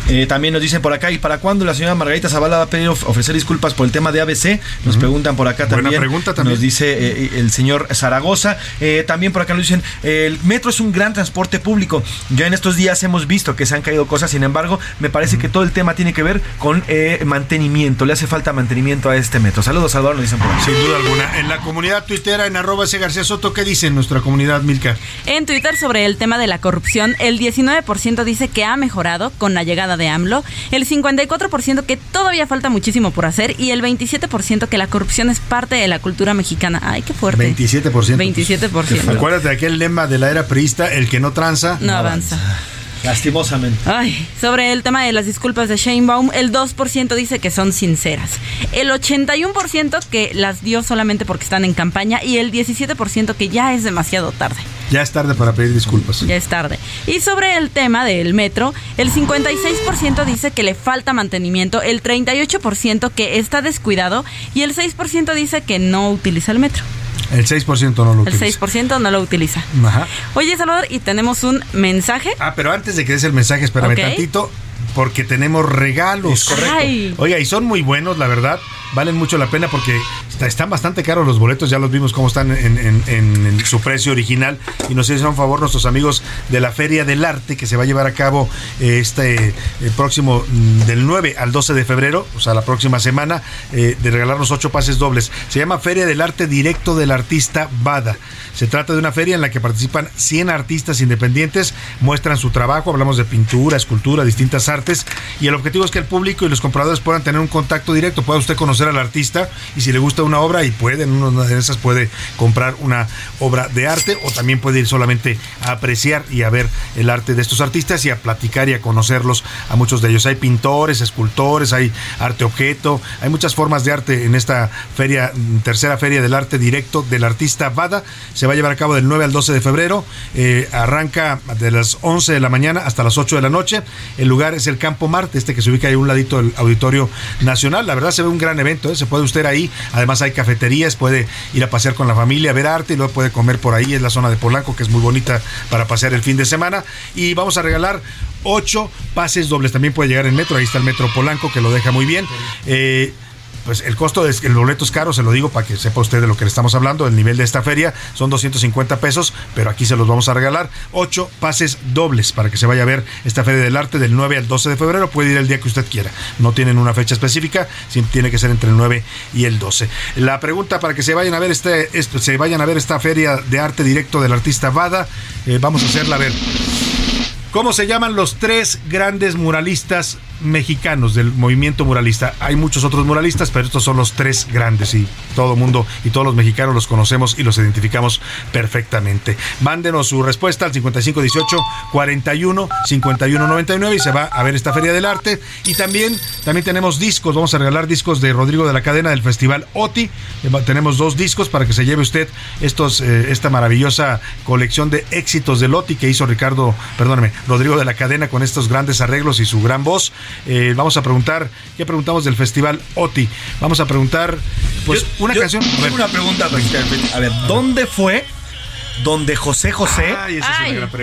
Eh, también nos dicen por acá, ¿y para cuándo la señora Margarita Zavala va a pedir ofrecer disculpas por el tema de ABC? Nos preguntan por acá también. pregunta también. Nos dice eh, el señor Zaragoza. Eh, también por acá nos dicen, el metro es un gran transporte público. Ya en estos días hemos visto que se han caído cosas, sin embargo, me parece que todo el tema tiene que ver con mantenimiento. Le hace falta mantenimiento a este metro. Saludos, Salvador, nos dicen por Sin duda alguna. En la comunidad tuitera, en arroba ese García Soto, ¿qué dice nuestra comunidad, Milka? En Twitter sobre el tema de la corrupción, el 19% dice que ha mejorado con la llegada de AMLO, el 54% que todavía falta muchísimo por hacer y el 27% que la corrupción es parte de la cultura mexicana. Ay, qué fuerte. 27%. 27%. Acuérdate de aquel lema de la era priista, el que no tranza, no, avanza. Lastimosamente. Ay, sobre el tema de las disculpas de Sheinbaum, el 2% dice que son sinceras. El 81% que las dio solamente porque están en campaña y el 17% que ya es demasiado tarde. Ya es tarde para pedir disculpas. Ya es tarde. Y sobre el tema del metro, el 56% dice que le falta mantenimiento, el 38% que está descuidado y el 6% dice que no utiliza el metro. El 6% no lo utiliza. El 6% no lo utiliza. Ajá. Oye, Salvador, y tenemos un mensaje. Ah, pero antes de que des el mensaje, espérame tantito, porque tenemos regalos. correcto. Oiga, y son muy buenos, la verdad valen mucho la pena porque están bastante caros los boletos, ya los vimos cómo están en, su precio original y nos hicieron favor nuestros amigos de la Feria del Arte que se va a llevar a cabo eh, este eh, próximo mm, del 9 al 12 de febrero, o sea, la próxima semana, eh, de regalarnos ocho pases dobles. Se llama Feria del Arte Directo del Artista Bada. Se trata de una feria en la que participan 100 artistas independientes, muestran su trabajo, hablamos de pintura, escultura, distintas artes y el objetivo es que el público y los compradores puedan tener un contacto directo, pueda usted conocer al artista y si le gusta una obra y puede, en una de esas puede comprar una obra de arte o también puede ir solamente a apreciar y a ver el arte de estos artistas y a platicar y a conocerlos a muchos de ellos. Hay pintores, escultores, hay arte objeto, hay muchas formas de arte en esta feria, tercera feria del arte directo del artista Bada. Se va a llevar a cabo del 9 al 12 de febrero. Eh, arranca de las 11 de la mañana hasta las 8 de la noche. El lugar es el Campo Marte, este que se ubica ahí a un ladito del Auditorio Nacional. La verdad se ve un gran evento ¿eh? se puede usted ahí, además hay cafeterías, puede ir a pasear con la familia, ver arte y luego puede comer por ahí, es la zona de Polanco que es muy bonita para pasear el fin de semana y vamos a regalar ocho pases dobles, también puede llegar en metro, ahí está el metro Polanco que lo deja muy bien. Eh, pues el costo del boleto es caro, se lo digo para que sepa usted de lo que le estamos hablando. El nivel de esta feria son 250 pesos, pero aquí se los vamos a regalar. Ocho pases dobles para que se vaya a ver esta Feria del Arte del 9 al 12 de febrero. Puede ir el día que usted quiera. No tienen una fecha específica, tiene que ser entre el 9 y el 12. La pregunta para que se vayan a ver este, se vayan a ver esta Feria de Arte directo del artista Vada, eh, vamos a hacerla a ver. ¿Cómo se llaman los tres grandes muralistas mexicanos del movimiento muralista? Hay muchos otros muralistas, pero estos son los tres grandes y todo el mundo y todos los mexicanos los conocemos y los identificamos perfectamente. Mándenos su respuesta al 5518 41 51 99 y se va a ver esta Feria del Arte. Y también, también tenemos discos, vamos a regalar discos de Rodrigo de la Cadena del Festival OTI. Eh, tenemos dos discos para que se lleve usted estos, eh, esta maravillosa colección de éxitos del OTI que hizo Ricardo, perdóname, Rodrigo de la Cadena con estos grandes arreglos y su gran voz. Eh, vamos a preguntar, ¿qué preguntamos del festival OTI? Vamos a preguntar, pues, una canción. Tengo una pregunta, a ver, ¿dónde fue donde José José,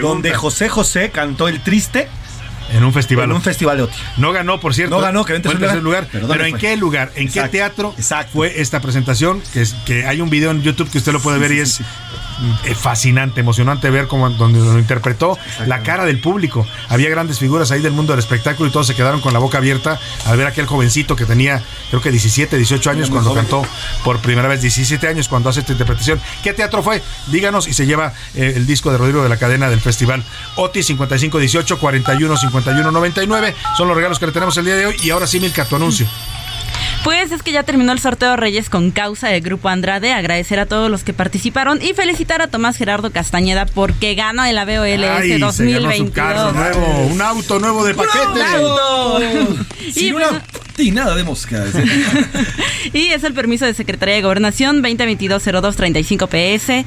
donde José José cantó el triste? En un festival. En un festival de OTI. No ganó, por cierto. No ganó, que en tercer lugar. Pero, ¿en qué lugar? ¿En qué teatro fue esta presentación? Que, es, que hay un video en YouTube que usted lo puede ver y es eh, fascinante, emocionante ver cómo donde lo interpretó la cara del público. Había grandes figuras ahí del mundo del espectáculo y todos se quedaron con la boca abierta al ver a aquel jovencito que tenía creo que 17, 18 años cuando cantó por primera vez, 17 años cuando hace esta interpretación. ¿Qué teatro fue? Díganos y se lleva eh, el disco de Rodrigo de la cadena del festival OTI 5518 41 51 99. Son los regalos que le tenemos el día de hoy y ahora sí Milka tu anuncio. Pues es que ya terminó el sorteo Reyes con causa del Grupo Andrade. Agradecer a todos los que participaron y felicitar a Tomás Gerardo Castañeda porque ganó el ABOL Ay, 2022. un carro nuevo, un auto nuevo de paquete. y y nada de moscas. y es el permiso de Secretaría de Gobernación 2022-02-35 PS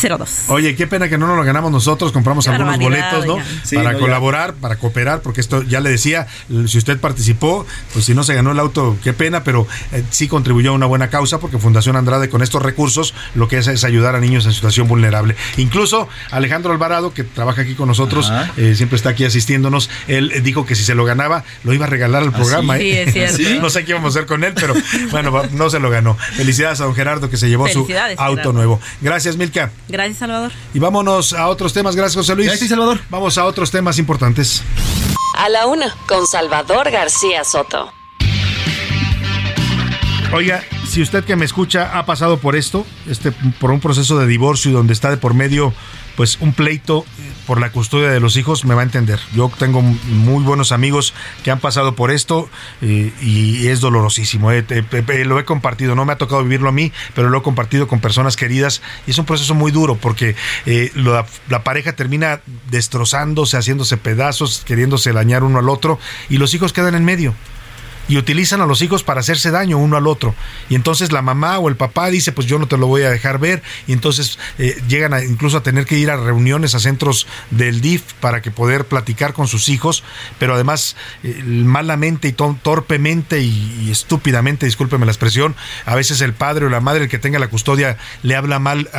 02. Oye, qué pena que no nos lo ganamos nosotros, compramos algunos boletos, ¿no? para colaborar, para cooperar, porque esto ya le decía, si usted participó, pues si no se ganó el auto, qué pena, pero eh, sí contribuyó a una buena causa, porque Fundación Andrade con estos recursos lo que hace es ayudar a niños en situación vulnerable. Incluso Alejandro Alvarado, que trabaja aquí con nosotros, eh, siempre está aquí asistiéndonos, él dijo que si se lo ganaba, lo iba a regalar al ah, programa. ¿eh? Sí, no sé qué íbamos a hacer con él, pero bueno, no se lo ganó. Felicidades a don Gerardo que se llevó su auto nuevo. Gracias, Milka. Gracias, Salvador. Y vámonos a otros temas. Gracias, José Luis. Gracias, Salvador. Vamos a otros temas importantes. A la una, con Salvador García Soto. Oiga, si usted que me escucha ha pasado por esto, este, por un proceso de divorcio y donde está de por medio pues un pleito eh, por la custodia de los hijos me va a entender. Yo tengo muy buenos amigos que han pasado por esto eh, y es dolorosísimo. Eh, lo he compartido, no me ha tocado vivirlo a mí, pero lo he compartido con personas queridas y es un proceso muy duro porque la, la, pareja termina destrozándose, haciéndose pedazos, queriéndose dañar uno al otro y los hijos quedan en medio y utilizan a los hijos para hacerse daño uno al otro. Y entonces la mamá o el papá dice, pues yo no te lo voy a dejar ver. Y entonces eh, llegan a, incluso a tener que ir a reuniones, a centros del DIF para que poder platicar con sus hijos. Pero además, eh, malamente y torpemente y, estúpidamente, discúlpeme la expresión, a veces el padre o la madre, el que tenga la custodia, le habla mal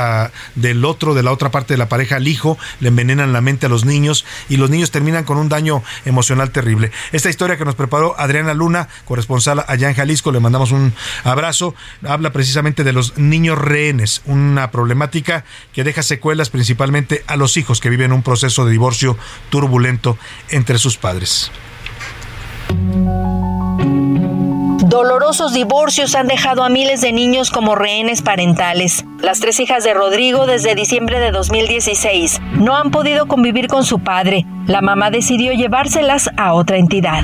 del otro, de la otra parte de la pareja al hijo, le envenenan la mente a los niños y los niños terminan con un daño emocional terrible. Esta historia que nos preparó Adriana Luna corresponsal allá en Jalisco, le mandamos un abrazo. Habla precisamente de los niños rehenes, una problemática que deja secuelas principalmente a los hijos que viven un proceso de divorcio turbulento entre sus padres. Dolorosos divorcios han dejado a miles de niños como rehenes parentales. Las tres hijas de Rodrigo desde diciembre de 2016 no han podido convivir con su padre. La mamá decidió llevárselas a otra entidad.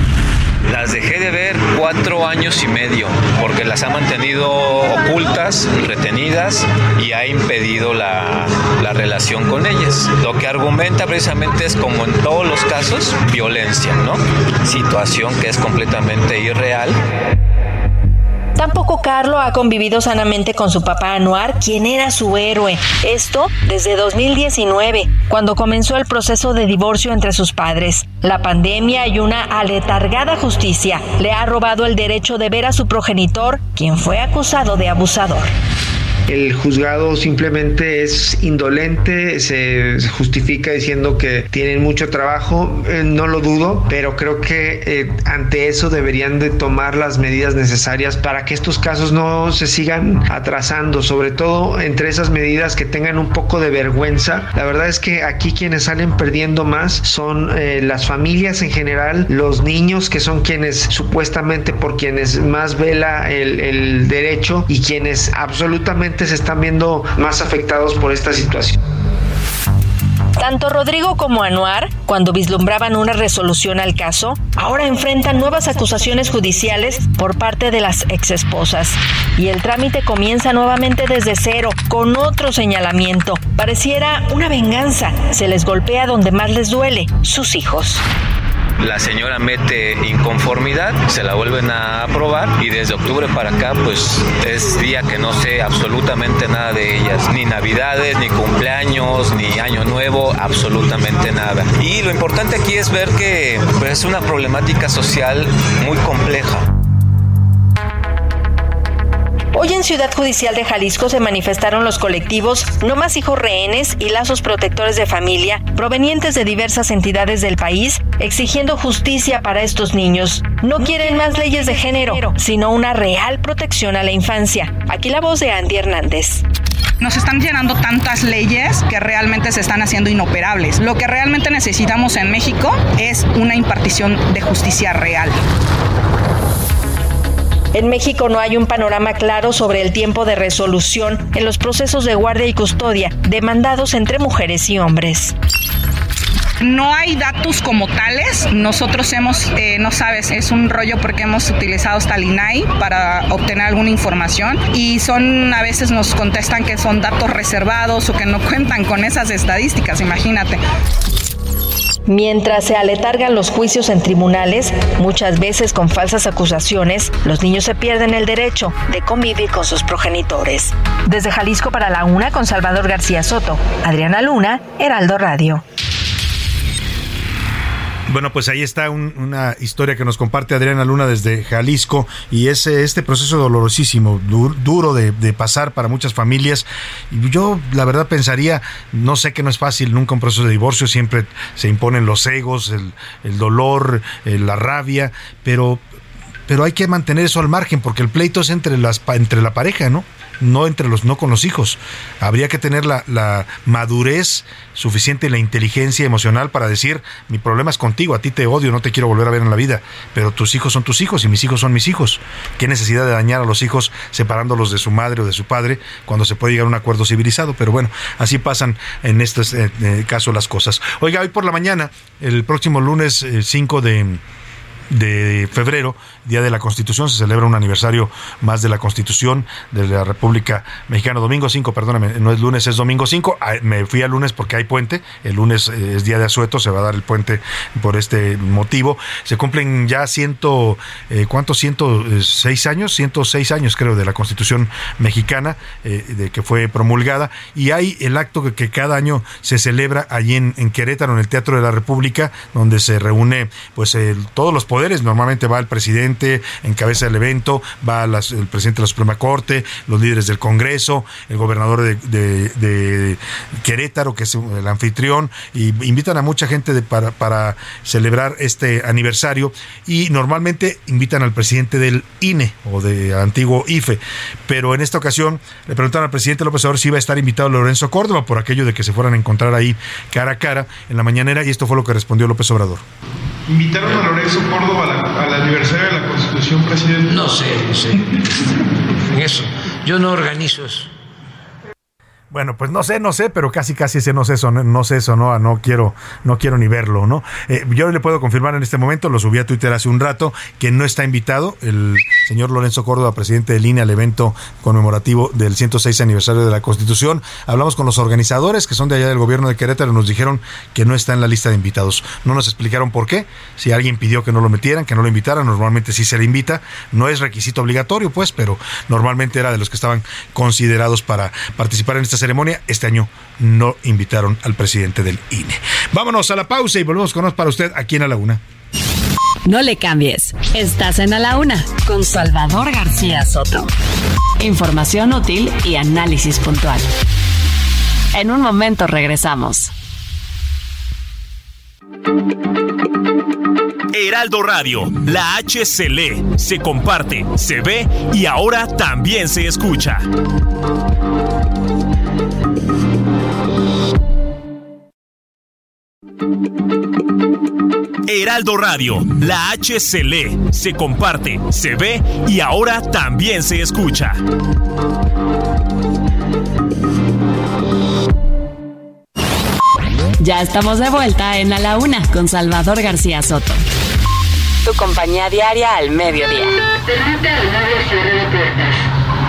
Las dejé de ver cuatro años y medio porque las ha mantenido ocultas, retenidas y ha impedido la, la relación con ellas. Lo que argumenta precisamente es como en todos los casos, violencia, ¿no? Situación que es completamente irreal Tampoco Carlo ha convivido sanamente con su papá Anuar, quien era su héroe. Esto desde 2019, cuando comenzó el proceso de divorcio entre sus padres. La pandemia y una aletargada justicia le ha robado el derecho de ver a su progenitor, quien fue acusado de abusador. El juzgado simplemente es indolente, se justifica diciendo que tienen mucho trabajo, eh, no lo dudo, pero creo que eh, ante eso deberían de tomar las medidas necesarias para que estos casos no se sigan atrasando, sobre todo entre esas medidas que tengan un poco de vergüenza. La verdad es que aquí quienes salen perdiendo más son eh, las familias en general, los niños que son quienes supuestamente por quienes más vela el, el derecho y quienes absolutamente se están viendo más afectados por esta situación. Tanto Rodrigo como Anuar, cuando vislumbraban una resolución al caso, ahora enfrentan nuevas acusaciones judiciales por parte de las exesposas. Y el trámite comienza nuevamente desde cero, con otro señalamiento. Pareciera una venganza. Se les golpea donde más les duele, sus hijos la señora mete inconformidad, se la vuelven a aprobar y desde octubre para acá pues es día que no sé absolutamente nada de ellas, ni navidades, ni cumpleaños, ni año nuevo, absolutamente nada. Y lo importante aquí es ver que pues, es una problemática social muy compleja. Hoy en Ciudad Judicial de Jalisco se manifestaron los colectivos No Más Hijos Rehenes y Lazos Protectores de Familia provenientes de diversas entidades del país exigiendo justicia para estos niños. No quieren más leyes de género, sino una real protección a la infancia. Aquí la voz de Andy Hernández nos están llenando tantas leyes que realmente se están haciendo inoperables. Lo que realmente necesitamos en México es una impartición de justicia real. En México no hay un panorama claro sobre el tiempo de resolución en los procesos de guardia y custodia demandados entre mujeres y hombres. No hay datos como tales. Nosotros hemos, eh, no sabes, es un rollo porque hemos utilizado hasta el INAI para obtener alguna información y son, a veces nos contestan que son datos reservados o que no cuentan con esas estadísticas, imagínate. Mientras se aletargan los juicios en tribunales, muchas veces con falsas acusaciones, los niños se pierden el derecho de convivir con sus progenitores. Desde Jalisco para la Una con Salvador García Soto, Adriana Luna, Heraldo Radio. Bueno, pues ahí está una historia que nos comparte Adriana Luna desde Jalisco y es este proceso dolorosísimo, duro de, pasar para muchas familias. Yo la verdad pensaría, no sé que no es fácil nunca un proceso de divorcio, siempre se imponen los egos, el, dolor, eh, la rabia, pero, pero hay que mantener eso al margen porque el pleito es entre, las, entre la pareja, ¿no? No entre los no con los hijos. Habría que tener la, madurez suficiente la inteligencia emocional para decir, mi problema es contigo, a ti te odio, no te quiero volver a ver en la vida, pero tus hijos son tus hijos y mis hijos son mis hijos. ¿Qué necesidad de dañar a los hijos separándolos de su madre o de su padre cuando se puede llegar a un acuerdo civilizado? Pero bueno, así pasan en este eh, caso las cosas. Oiga, hoy por la mañana, el próximo lunes 5 eh, de de febrero, Día de la Constitución, se celebra un aniversario más de la Constitución de la República Mexicana. Domingo 5, perdóname, no es lunes, es domingo 5. Ah, me fui al lunes porque hay puente. El lunes eh, es día de asueto, se va a dar el puente por este motivo. Se cumplen ya ciento, eh, ¿cuántos? 106 años, 106 años creo de la Constitución Mexicana, eh, de que fue promulgada. Y hay el acto que, cada año se celebra allí en, Querétaro, en el Teatro de la República, donde se reúne pues todos los poderes. Normalmente va el presidente encabeza el evento, va el presidente de la Suprema Corte, los líderes del Congreso, el gobernador de, Querétaro, que es el anfitrión, y invitan a mucha gente para, para celebrar este aniversario y normalmente invitan al presidente del INE o de antiguo IFE, pero en esta ocasión le preguntaron al presidente López Obrador si iba a estar invitado Lorenzo Córdoba por aquello de que se fueran a encontrar ahí cara a cara en la mañanera y esto fue lo que respondió López Obrador. ¿Invitaron a Lorenzo Córdoba al aniversario de la Constitución, presidente? No sé, no sé. eso. Yo no organizo eso. Bueno, pues no sé, no sé, pero casi casi ese no sé eso, no, sé eso, no, no quiero, no quiero ni verlo, ¿no? Eh, yo le puedo confirmar en este momento, lo subí a Twitter hace un rato, que no está invitado el señor Lorenzo Córdoba, presidente de línea al evento conmemorativo del 106 aniversario de la Constitución. Hablamos con los organizadores que son de allá del gobierno de Querétaro, nos dijeron que no está en la lista de invitados. No nos explicaron por qué, si alguien pidió que no lo metieran, que no lo invitaran, normalmente sí se le invita, no es requisito obligatorio, pues, pero normalmente era de los que estaban considerados para participar en esta ceremonia. Este año no invitaron al presidente del INE. Vámonos a la pausa y volvemos con nos para usted aquí en A la Una. No le cambies. Estás en A la Una con Salvador García Soto. Información útil y análisis puntual. En un momento regresamos. Heraldo Radio, la H se lee, se comparte, se ve y ahora también se escucha. Heraldo Radio, la H se lee, se comparte, se ve y ahora también se escucha. Ya estamos de vuelta en A la Una con Salvador García Soto. Tu compañía diaria al mediodía.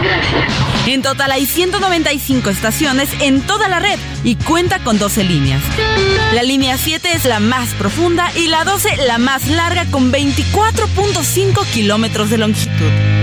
Gracias. En total hay 195 estaciones en toda la red y cuenta con 12 líneas. La línea 7 es la más profunda y la 12 la más larga con 24.5 kilómetros de longitud.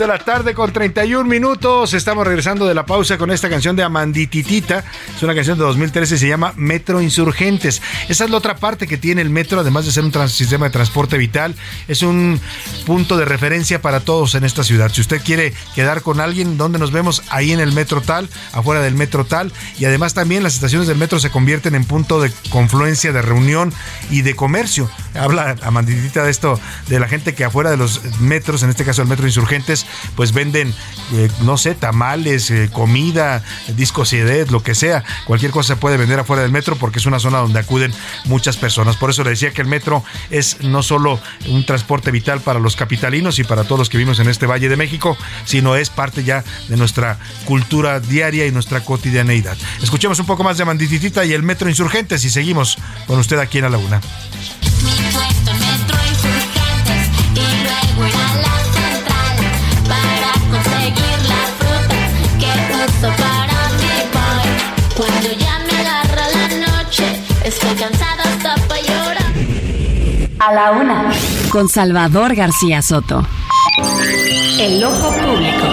De la tarde con 31 minutos. Estamos regresando de la pausa con esta canción de Amandititita. Es una canción de 2013, se llama Metro Insurgentes. Esa es la otra parte que tiene el metro, además de ser un sistema de transporte vital. Es un punto de referencia para todos en esta ciudad. Si usted quiere quedar con alguien, ¿dónde nos vemos? Ahí en el metro tal, afuera del metro tal. Y además también las estaciones del metro se convierten en punto de confluencia, de reunión y de comercio. Habla Amanditita de esto, de la gente que afuera de los metros, en este caso el metro Insurgentes, pues venden, eh, no sé, tamales, eh, comida, discos CD, lo que sea. Cualquier cosa se puede vender afuera del metro porque es una zona donde acuden muchas personas. Por eso le decía que el metro es no solo un transporte vital para los capitalinos y para todos los que vivimos en este Valle de México, sino es parte ya de nuestra cultura diaria y nuestra cotidianeidad. Escuchemos un poco más de Mandititita y el metro Insurgentes y seguimos con usted aquí en la Laguna. Cuando ya me agarra la noche, estoy cansada hasta para llorar. A la una. Con Salvador García Soto. El ojo público.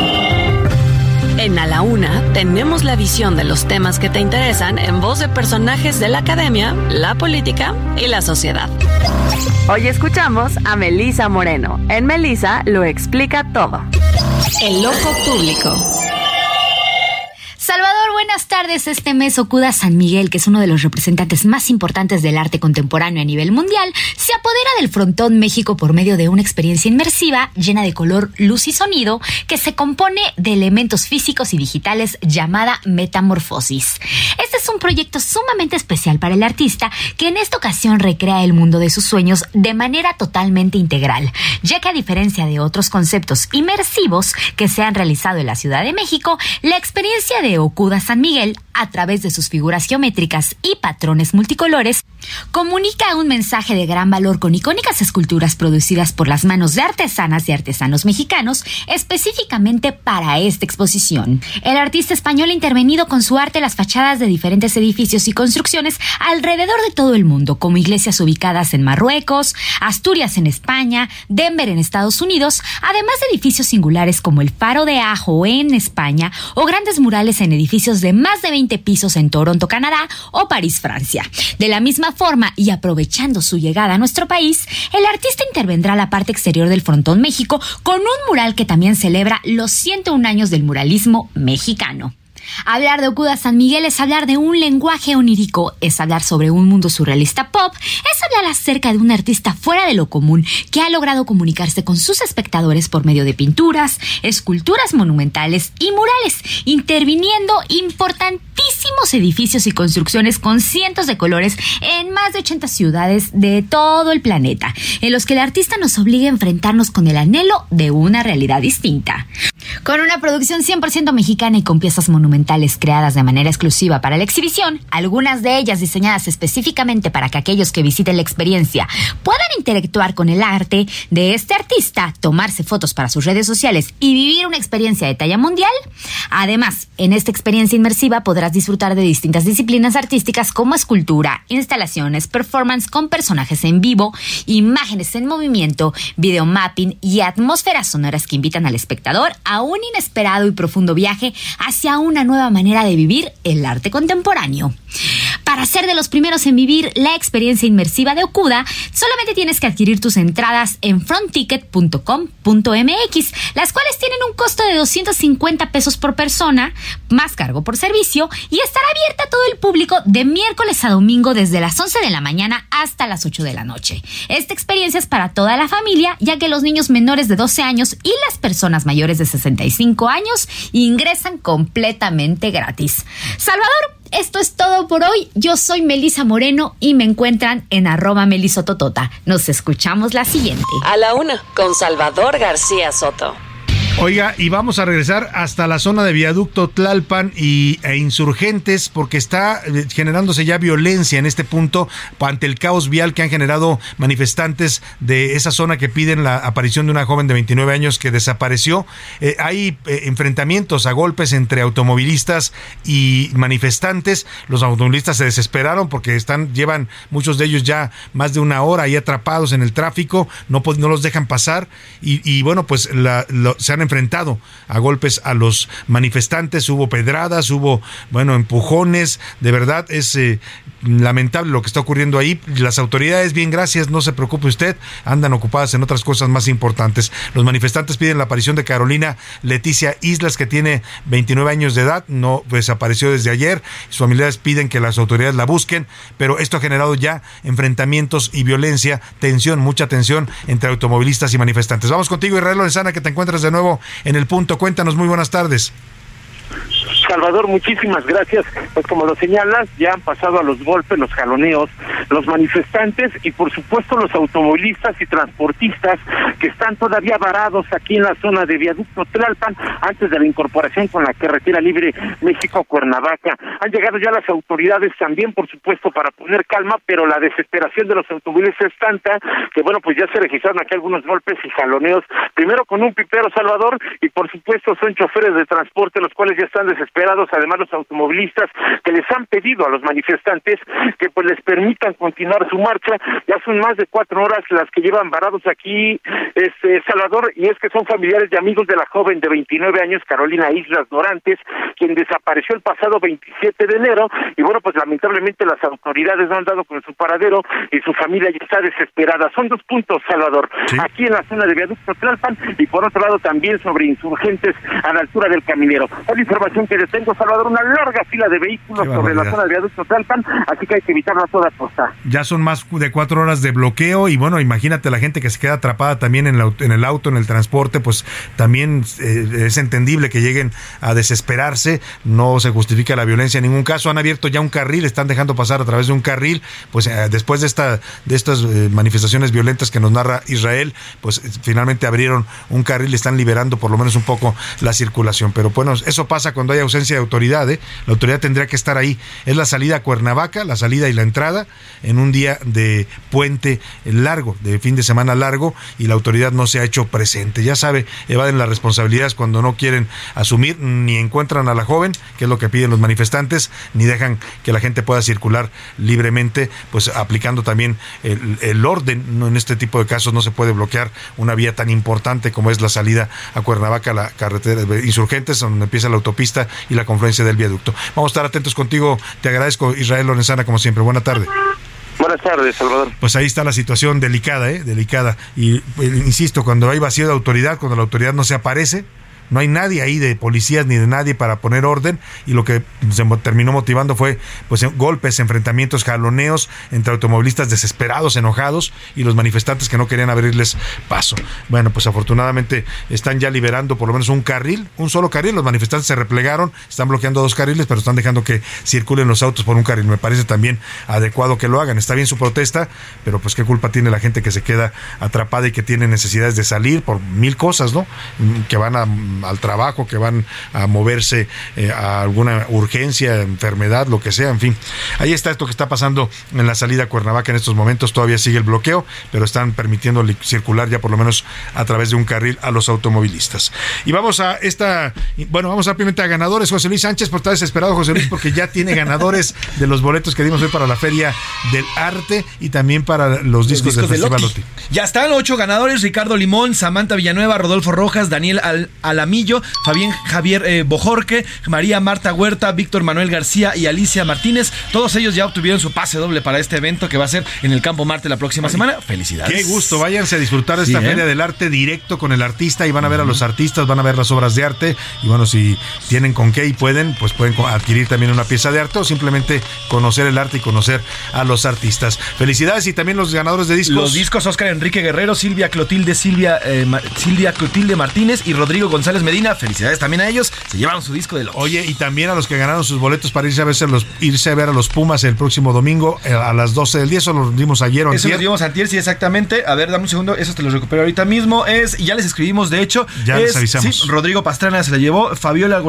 En A la Una tenemos la visión de los temas que te interesan en voz de personajes de la academia, la política y la sociedad. Hoy escuchamos a Melisa Moreno. En Melisa lo explica todo. El ojo público. Salvador, buenas tardes. Este mes Okuda San Miguel, que es uno de los representantes más importantes del arte contemporáneo a nivel mundial, se apodera del frontón México por medio de una experiencia inmersiva llena de color, luz y sonido que se compone de elementos físicos y digitales llamada Metamorfosis. Este es un proyecto sumamente especial para el artista que en esta ocasión recrea el mundo de sus sueños de manera totalmente integral, ya que a diferencia de otros conceptos inmersivos que se han realizado en la Ciudad de México, la experiencia de Okuda San Miguel, a través de sus figuras geométricas y patrones multicolores, comunica un mensaje de gran valor con icónicas esculturas producidas por las manos de artesanas y artesanos mexicanos, específicamente para esta exposición. El artista español ha intervenido con su arte las fachadas de diferentes edificios y construcciones alrededor de todo el mundo, como iglesias ubicadas en Marruecos, Asturias en España, Denver en Estados Unidos, además de edificios singulares como el Faro de Ajo en España o grandes murales en edificios de más de 20 pisos en Toronto, Canadá o París, Francia. De la misma forma y aprovechando su llegada a nuestro país, el artista intervendrá la parte exterior del Frontón México con un mural que también celebra los 101 años del muralismo mexicano. Hablar de Okuda San Miguel es hablar de un lenguaje onírico, es hablar sobre un mundo surrealista pop, es hablar acerca de un artista fuera de lo común que ha logrado comunicarse con sus espectadores por medio de pinturas, esculturas monumentales y murales, interviniendo importantísimos edificios y construcciones con cientos de colores en más de 80 ciudades de todo el planeta, en los que el artista nos obliga a enfrentarnos con el anhelo de una realidad distinta. Con una producción 100% mexicana y con piezas monumentales creadas de manera exclusiva para la exhibición, algunas de ellas diseñadas específicamente para que aquellos que visiten la experiencia puedan interactuar con el arte de este artista, tomarse fotos para sus redes sociales y vivir una experiencia de talla mundial. Además, en esta experiencia inmersiva podrás disfrutar de distintas disciplinas artísticas como escultura, instalaciones, performance con personajes en vivo, imágenes en movimiento, videomapping y atmósferas sonoras que invitan al espectador a un inesperado y profundo viaje hacia una nueva manera de vivir el arte contemporáneo. Para ser de los primeros en vivir la experiencia inmersiva de Okuda, solamente tienes que adquirir tus entradas en frontticket.com.mx, las cuales tienen un costo de 250 pesos por persona, más cargo por servicio, y estará abierta a todo el público de miércoles a domingo desde las 11 de la mañana hasta las 8 de la noche. Esta experiencia es para toda la familia, ya que los niños menores de 12 años y las personas mayores de 65 años ingresan completamente gratis. Salvador, esto es todo por hoy. Yo soy Melisa Moreno y me encuentran en arroba melisototota. Nos escuchamos la siguiente. A la una, con Salvador García Soto. Oiga, y vamos a regresar hasta la zona de viaducto Tlalpan y, e insurgentes porque está eh, generándose ya violencia en este punto ante el caos vial que han generado manifestantes de esa zona que piden la aparición de una joven de 29 años que desapareció. Eh, hay eh, enfrentamientos a golpes entre automovilistas y manifestantes. Los automovilistas se desesperaron porque están llevan muchos de ellos ya más de una hora ahí atrapados en el tráfico, no, no los dejan pasar y, bueno, pues la, se han enfrentado a golpes a los manifestantes, hubo pedradas, hubo, bueno, empujones, de verdad es eh, lamentable lo que está ocurriendo ahí. Las autoridades, bien, gracias, no se preocupe usted, andan ocupadas en otras cosas más importantes. Los manifestantes piden la aparición de Carolina Leticia Islas, que tiene 29 años de edad, no desapareció desde ayer. Sus familiares piden que las autoridades la busquen, pero esto ha generado ya enfrentamientos y violencia, tensión, mucha tensión entre automovilistas y manifestantes. Vamos contigo, Israel Lorenzana, que te encuentras de nuevo en el punto. Cuéntanos, muy buenas tardes. Salvador, muchísimas gracias. Pues como lo señalas, ya han pasado a los golpes, los jaloneos, los manifestantes y por supuesto los automovilistas y transportistas que están todavía varados aquí en la zona de Viaducto Tlalpan antes de la incorporación con la carretera libre México-Cuernavaca. Han llegado ya las autoridades también, por supuesto, para poner calma, pero la desesperación de los automovilistas es tanta que, bueno, pues ya se registraron aquí algunos golpes y jaloneos, primero con un pipero Salvador y por supuesto son choferes de transporte los cuales ya están desesperados, además los automovilistas que les han pedido a los manifestantes que pues les permitan continuar su marcha. Ya son más de cuatro horas las que llevan varados aquí, este Salvador, y es que son familiares y amigos de la joven de 29 años, Carolina Islas Dorantes, quien desapareció el pasado 27 de enero, y bueno, pues lamentablemente las autoridades no han dado con su paradero y su familia ya está desesperada. Son dos puntos, Salvador, aquí en la zona de Viaducto Tlalpan y por otro lado también sobre insurgentes a la altura del caminero información que detengo, Salvador, una larga fila de vehículos sobre la zona de viaducto Tlalpan, así que hay que evitarlo a toda costa. Ya son más de cuatro horas de bloqueo y bueno, imagínate la gente que se queda atrapada también en, en el auto, en el transporte, pues también eh, es entendible que lleguen a desesperarse, no se justifica la violencia en ningún caso, han abierto ya un carril, están dejando pasar a través de un carril, pues eh, después de esta de estas eh, manifestaciones violentas que nos narra Israel, pues finalmente abrieron un carril, están liberando por lo menos un poco la circulación, pero bueno, eso pasa cuando hay ausencia de autoridad. ¿eh? La autoridad tendría que estar ahí. Es la salida a Cuernavaca, la salida y la entrada en un día de puente largo, de fin de semana largo, y la autoridad no se ha hecho presente. Ya sabe, evaden las responsabilidades cuando no quieren asumir, ni encuentran a la joven, que es lo que piden los manifestantes, ni dejan que la gente pueda circular libremente, pues aplicando también el, el orden. En este tipo de casos no se puede bloquear una vía tan importante como es la salida a Cuernavaca, la carretera de insurgentes, donde empieza la autopista pista y la confluencia del viaducto. Vamos a estar atentos contigo. Te agradezco, Israel Lorenzana, como siempre. Buena tarde. Buenas tardes, Salvador. Pues ahí está la situación delicada, ¿eh? Delicada. Y pues, insisto, cuando hay vacío de autoridad, cuando la autoridad no se aparece, no hay nadie ahí de policías ni de nadie para poner orden y lo que se terminó motivando fue pues golpes, enfrentamientos, jaloneos entre automovilistas desesperados, enojados y los manifestantes que no querían abrirles paso. Bueno, pues afortunadamente están ya liberando por lo menos un carril, un solo carril. Los manifestantes se replegaron, están bloqueando dos carriles, pero están dejando que circulen los autos por un carril. Me parece también adecuado que lo hagan. Está bien su protesta, pero pues qué culpa tiene la gente que se queda atrapada y que tiene necesidades de salir por mil cosas, ¿no? Que van a al trabajo, que van a moverse eh, a alguna urgencia, enfermedad, lo que sea, en fin. Ahí está esto que está pasando en la salida a Cuernavaca en estos momentos, todavía sigue el bloqueo, pero están permitiendo circular ya por lo menos a través de un carril a los automovilistas. Y vamos a esta, bueno, vamos rápidamente a ganadores. José Luis Sánchez, por estar desesperado, José Luis, porque ya tiene ganadores de los boletos que dimos hoy para la Feria del Arte y también para los discos, del Festival Ya están ocho ganadores, Ricardo Limón, Samantha Villanueva, Rodolfo Rojas, Daniel Al Fabián Javier eh, Bojorque, María Marta Huerta, Víctor Manuel García y Alicia Martínez. Todos ellos ya obtuvieron su pase doble para este evento que va a ser en el Campo Marte la próxima semana. Felicidades. Qué gusto, váyanse a disfrutar de esta Feria ¿eh? del Arte directo con el artista y van a ver a los artistas, van a ver las obras de arte y bueno, si tienen con qué y pueden, pues pueden adquirir también una pieza de arte o simplemente conocer el arte y conocer a los artistas. Felicidades y también los ganadores de discos. Los discos Oscar Enrique Guerrero, Silvia Clotilde, Silvia, eh, Silvia Clotilde Martínez y Rodrigo González Medina. Felicidades también a ellos. Se llevaron su disco de los. Oye, y también a los que ganaron sus boletos para irse a, verse los, irse a ver a los Pumas el próximo domingo eh, a las 12 del día. Eso lo dimos ayer o Eso lo dimos ayer, sí, exactamente. A ver, dame un segundo. Eso te lo recupero ahorita mismo. Es, ya les escribimos, de hecho. Ya les avisamos. Rodrigo Pastrana se la llevó. Fabiola,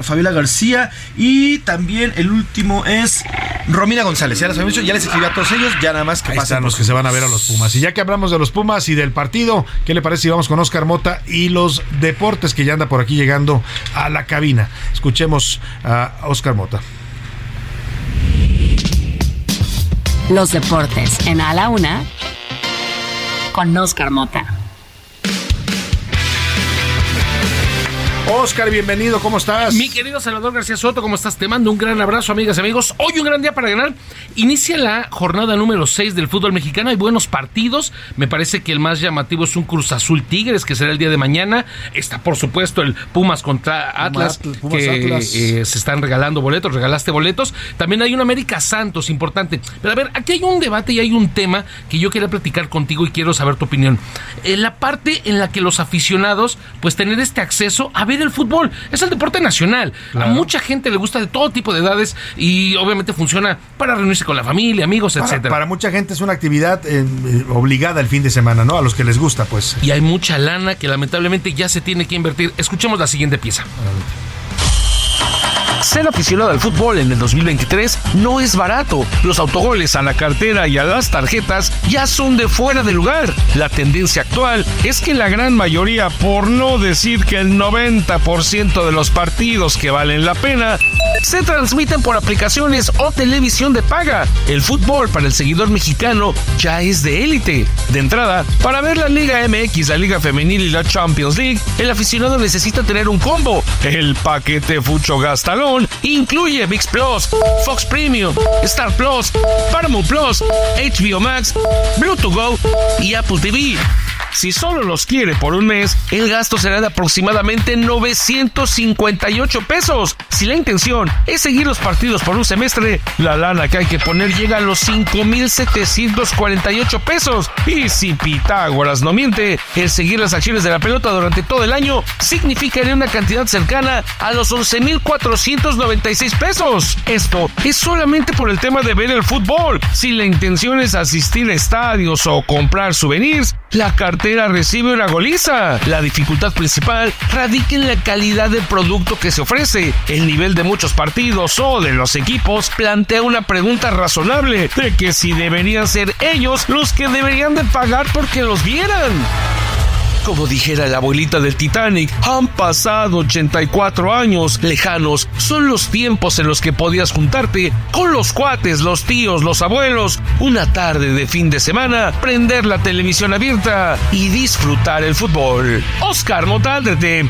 Fabiola García. Y también el último es Romina González. Ya les habíamos dicho, ya les escribí a todos ellos. Ya nada más que Ahí están los que se van a ver a los Pumas. Y ya que hablamos de los Pumas y del partido, ¿qué le parece si vamos con Oscar Mota y los deportes que ya anda por aquí llegando a la cabina. Escuchemos a Oscar Mota. Los deportes en A la Una con Oscar Mota. Oscar, bienvenido, ¿cómo estás? Mi querido Salvador García Soto, ¿cómo estás? Te mando un gran abrazo, amigas y amigos. Hoy un gran día para ganar. Inicia la jornada número 6 del fútbol mexicano. Hay buenos partidos. Me parece que el más llamativo es un Cruz Azul Tigres, que será el día de mañana. Está, por supuesto, el Pumas contra Atlas, que eh, se están regalando boletos. Regalaste boletos. También hay un América Santos importante. Pero a ver, aquí hay un debate y hay un tema que yo quería platicar contigo y quiero saber tu opinión. Eh, la parte en la que los aficionados, pues tener este acceso a ver el fútbol. Es el deporte nacional. A mucha gente le gusta de todo tipo de edades y obviamente funciona para reunirse con la familia, amigos, para, etcétera. Para mucha gente es una actividad eh, eh, obligada el fin de semana, ¿no? A los que les gusta, pues. Y hay mucha lana que lamentablemente ya se tiene que invertir. Escuchemos la siguiente pieza. Ser aficionado al fútbol en el 2023 no es barato. Los autogoles a la cartera y a las tarjetas ya son de fuera de lugar. La tendencia actual es que la gran mayoría, por no decir que el 90% de los partidos que valen la pena, se transmiten por aplicaciones o televisión de paga. El fútbol para el seguidor mexicano ya es de élite. De entrada, para ver la Liga MX, la Liga Femenil y la Champions League, el aficionado necesita tener un combo. El paquete Fucho Gastalón incluye VIX Plus, Fox Premium, Star Plus, Paramount Plus, HBO Max, Bluetooth Go y Apple TV. Si solo los quiere por un mes, el gasto será de aproximadamente 958 pesos. Si la intención es seguir los partidos por un semestre, la lana que hay que poner llega a los 5,748 pesos. Y si Pitágoras no miente, el seguir las acciones de la pelota durante todo el año significaría una cantidad cercana a los 11,496 pesos. Esto es solamente por el tema de ver el fútbol. Si la intención es asistir a estadios o comprar souvenirs, la cartera recibe una goliza. La dificultad principal radica en la calidad del producto que se ofrece. El nivel de muchos partidos o de los equipos plantea una pregunta razonable de que si deberían ser ellos los que deberían de pagar porque los vieran. Como dijera la abuelita del Titanic, han pasado 84 años lejanos. Son los tiempos en los que podías juntarte con los cuates, los tíos, los abuelos, una tarde de fin de semana, prender la televisión abierta y disfrutar el fútbol. Oscar Motaldrete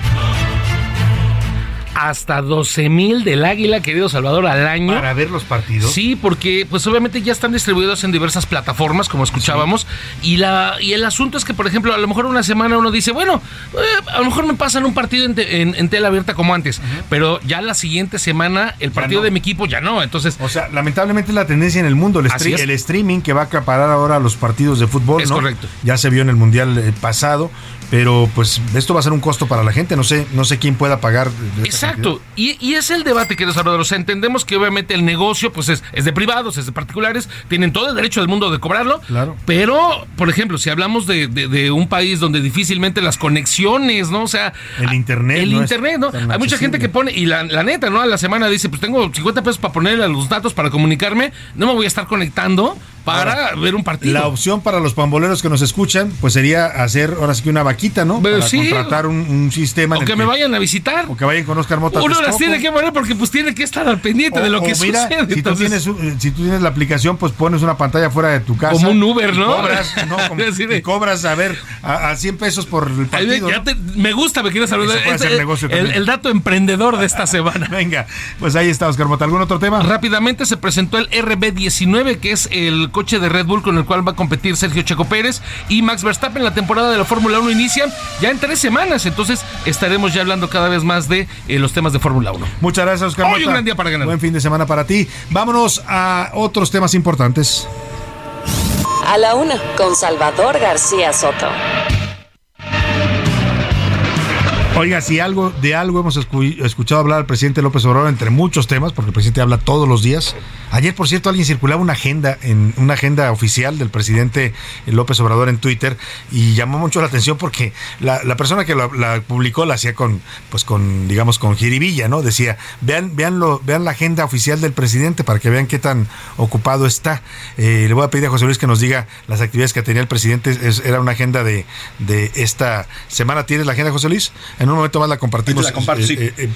hasta 12 mil del Águila, querido Salvador, al año. Para ver los partidos. Sí, porque pues obviamente ya están distribuidos en diversas plataformas, como escuchábamos. Y, la, y el asunto es que, por ejemplo, a lo mejor una semana uno dice, bueno, eh, a lo mejor me pasan un partido en, en, tela abierta como antes. Pero ya la siguiente semana el partido de mi equipo ya no. Entonces. O sea, lamentablemente es la tendencia en el mundo. El, el streaming que va a acaparar ahora los partidos de fútbol. Es correcto. Ya se vio en el Mundial eh, pasado pero pues esto va a ser un costo para la gente, no sé, no sé quién pueda pagar. Exacto, y, y, es el debate que desarrollamos. entendemos que obviamente el negocio pues es, es, de privados, es de particulares, tienen todo el derecho del mundo de cobrarlo, claro. pero, por ejemplo, si hablamos de, de, un país donde difícilmente las conexiones, ¿no? O sea... El internet. El internet, ¿no? Hay mucha gente que pone, y la, la, neta, ¿no? A la semana dice, pues tengo 50 pesos para ponerle a los datos para comunicarme, no me voy a estar conectando para ver un partido. La opción para los pamboleros que nos escuchan, pues sería hacer ahora sí que una vaquita, ¿no? Pero para sí, contratar un, sistema. O que, me vayan a visitar. O que vayan con Oscar Mota. Uno las tiene que poner porque pues tiene que estar al pendiente de lo que sucede. Si, tú tienes, si tú tienes la aplicación, pues pones una pantalla fuera de tu casa. Como un Uber, ¿no? Cobras, no, como, y cobras, a ver, a, 100 pesos por el partido. me gusta, me quieres saludar. el, el, dato emprendedor de esta semana. Venga, pues ahí está, Oscar Mota. ¿Algún otro tema? Rápidamente se presentó el RB19, que es el coche de Red Bull con el cual va a competir Sergio Checo Pérez y Max Verstappen. La temporada de la Fórmula 1 inicia ya en tres semanas, entonces estaremos ya hablando cada vez más de eh, los temas de Fórmula 1. Muchas gracias, Oscar. Hoy un gran día para ganar. Buen fin de semana para ti. Vámonos a otros temas importantes. A la una, con Salvador García Soto. Oiga, si algo de algo hemos escuchado hablar al presidente López Obrador entre muchos temas, porque el presidente habla todos los días. Ayer, por cierto, alguien circulaba una agenda en una agenda oficial del presidente López Obrador en Twitter y llamó mucho la atención porque la, persona que la, publicó la hacía con, pues con, digamos, con jiribilla, ¿no? Decía, vean, vean, vean la agenda oficial del presidente para que vean qué tan ocupado está. Eh, le voy a pedir a José Luis que nos diga las actividades que tenía el presidente. era una agenda de, de esta semana. ¿Tienes la agenda, José Luis? En un momento más la compartimos. Eh, eh, eh,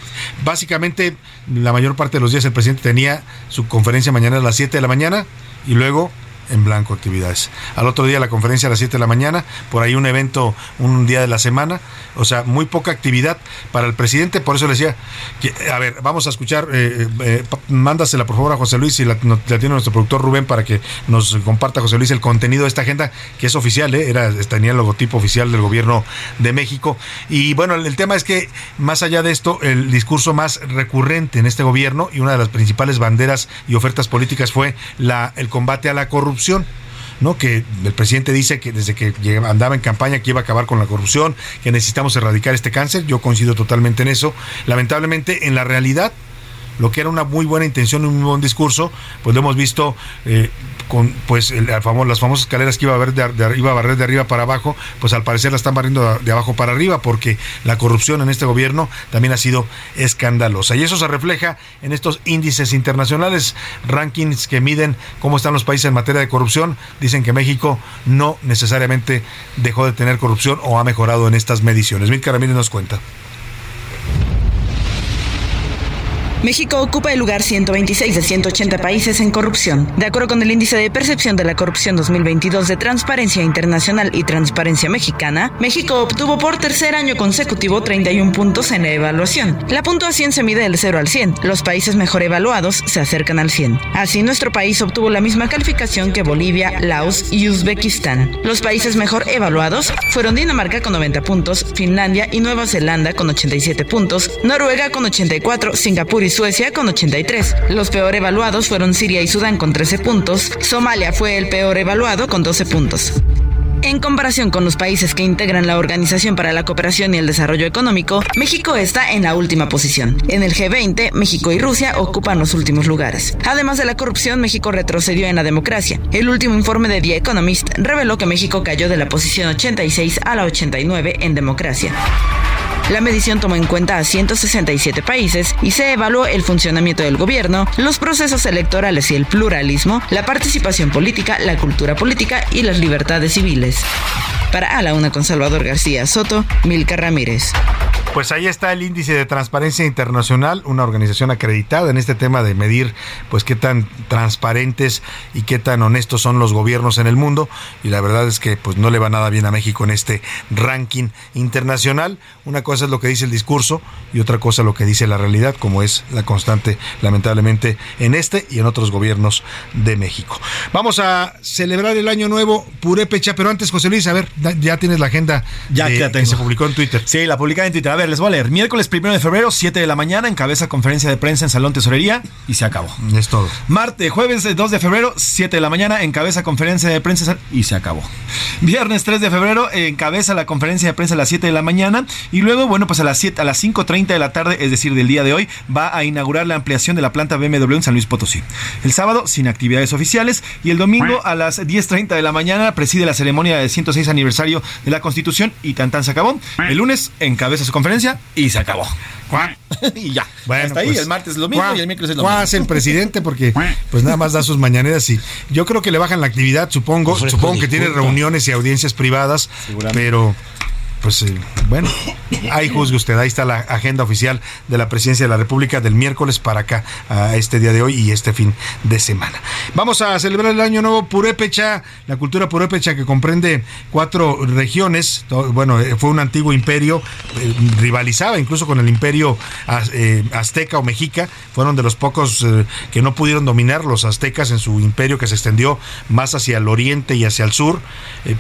básicamente, la mayor parte de los días el presidente tenía su conferencia mañana a las 7 de la mañana y luego en blanco actividades. Al otro día la conferencia a las 7 de la mañana, por ahí un evento un día de la semana, o sea, muy poca actividad para el presidente, por eso le decía, que, a ver, vamos a escuchar, eh, eh, mándasela por favor a José Luis y la, tiene nuestro productor Rubén para que nos comparta José Luis el contenido de esta agenda, que es oficial, ¿eh? Era, tenía el logotipo oficial del gobierno de México. Y bueno, el, el tema es que más allá de esto, el discurso más recurrente en este gobierno y una de las principales banderas y ofertas políticas fue la, el combate a la corrupción. ¿No? Que el presidente dice que desde que andaba en campaña que iba a acabar con la corrupción, que necesitamos erradicar este cáncer. Yo coincido totalmente en eso. Lamentablemente, en la realidad, lo que era una muy buena intención, un muy buen discurso, pues lo hemos visto eh, con pues las famosas escaleras que iba a, de, iba a barrer de arriba para abajo, pues al parecer la están barriendo de abajo para arriba, porque la corrupción en este gobierno también ha sido escandalosa. Y eso se refleja en estos índices internacionales, rankings que miden cómo están los países en materia de corrupción. Dicen que México no necesariamente dejó de tener corrupción o ha mejorado en estas mediciones. Mil Ramírez nos cuenta. México ocupa el lugar 126 de 180 países en corrupción. De acuerdo con el índice de percepción de la corrupción 2022 de Transparencia Internacional y Transparencia Mexicana, México obtuvo por tercer año consecutivo 31 puntos en la evaluación. La puntuación se mide del 0 al 100. Los países mejor evaluados se acercan al 100. Así, nuestro país obtuvo la misma calificación que Bolivia, Laos y Uzbekistán. Los países mejor evaluados fueron Dinamarca con 90 puntos, Finlandia y Nueva Zelanda con 87 puntos, Noruega con 84, Singapur y Suecia con 83. Los peor evaluados fueron Siria y Sudán con 13 puntos. Somalia fue el peor evaluado con 12 puntos. En comparación con los países que integran la Organización para la Cooperación y el Desarrollo Económico, México está en la última posición. En el G20, México y Rusia ocupan los últimos lugares. Además de la corrupción, México retrocedió en la democracia. El último informe de The Economist reveló que México cayó de la posición 86 a la 89 en democracia. La medición tomó en cuenta a 167 países y se evaluó el funcionamiento del gobierno, los procesos electorales y el pluralismo, la participación política, la cultura política y las libertades civiles. Para A Una con Salvador García Soto, Milka Ramírez. Pues ahí está el índice de transparencia internacional, una organización acreditada en este tema de medir pues qué tan transparentes y qué tan honestos son los gobiernos en el mundo y la verdad es que pues no le va nada bien a México en este ranking internacional. Una cosa es lo que dice el discurso y otra cosa lo que dice la realidad, como es la constante lamentablemente en este y en otros gobiernos de México. Vamos a celebrar el año nuevo Purépecha, pero antes José Luis, a ver, ya tienes la agenda ya que se publicó en Twitter. Sí, la publicada en Twitter. A ver, les voy a leer. Miércoles 1 de febrero, 7 de la mañana, encabeza conferencia de prensa en Salón Tesorería y se acabó. Es todo. Martes, jueves 2 de febrero, 7 de la mañana, encabeza conferencia de prensa y se acabó. Viernes 3 de febrero, encabeza la conferencia de prensa a las 7 de la mañana y luego, bueno, pues a las 7, a las 5.30 de la tarde, es decir, del día de hoy, va a inaugurar la ampliación de la planta BMW en San Luis Potosí. El sábado, sin actividades oficiales y el domingo a las 10.30 de la mañana preside la ceremonia del 106 aniversario de la Constitución y tan tan se acabó. El lunes encabeza su conferencia y se acabó. y ya. Bueno, Hasta ahí, pues, el martes es lo mismo y el miércoles es lo ¿cuál mismo. hace el presidente? Porque pues nada más da sus mañaneras y yo creo que le bajan la actividad, supongo. Pues, supongo que tiene reuniones y audiencias privadas, pero pues eh, bueno, ahí juzgue usted, ahí está la agenda oficial de la presidencia de la República del miércoles para acá, a este día de hoy y este fin de semana. Vamos a celebrar el año nuevo Purépecha, la cultura Purépecha que comprende cuatro regiones, bueno, eh, fue un antiguo imperio, eh, rivalizaba incluso con el imperio az- azteca o mexica, fueron de los pocos que no pudieron dominar los aztecas en su imperio que se extendió más hacia el oriente y hacia el sur,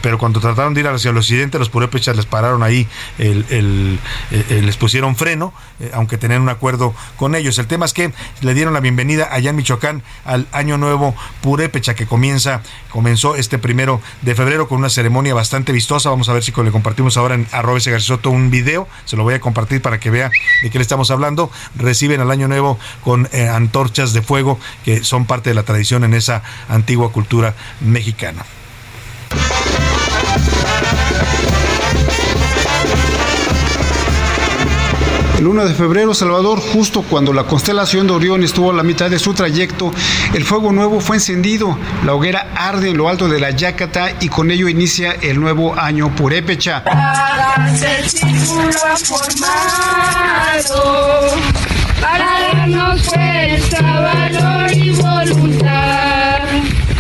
pero cuando trataron de ir hacia el occidente, los purépechas les pararon ahí, eh, eh, les pusieron freno, eh, aunque tenían un acuerdo con ellos. El tema es que le dieron la bienvenida allá en Michoacán al Año Nuevo Purépecha que comienza, comenzó este primero de febrero con una ceremonia bastante vistosa. Vamos a ver si le compartimos ahora en arroba ese García Soto un video, se lo voy a compartir para que vea de qué le estamos hablando. Reciben al Año Nuevo con antorchas de fuego que son parte de la tradición en esa antigua cultura mexicana. El 1 de febrero, Salvador, justo cuando la constelación de Orión estuvo a la mitad de su trayecto, el fuego nuevo fue encendido, la hoguera arde en lo alto de la Yácata y con ello inicia el nuevo año Purépecha. Para darnos fuerza, valor y voluntad.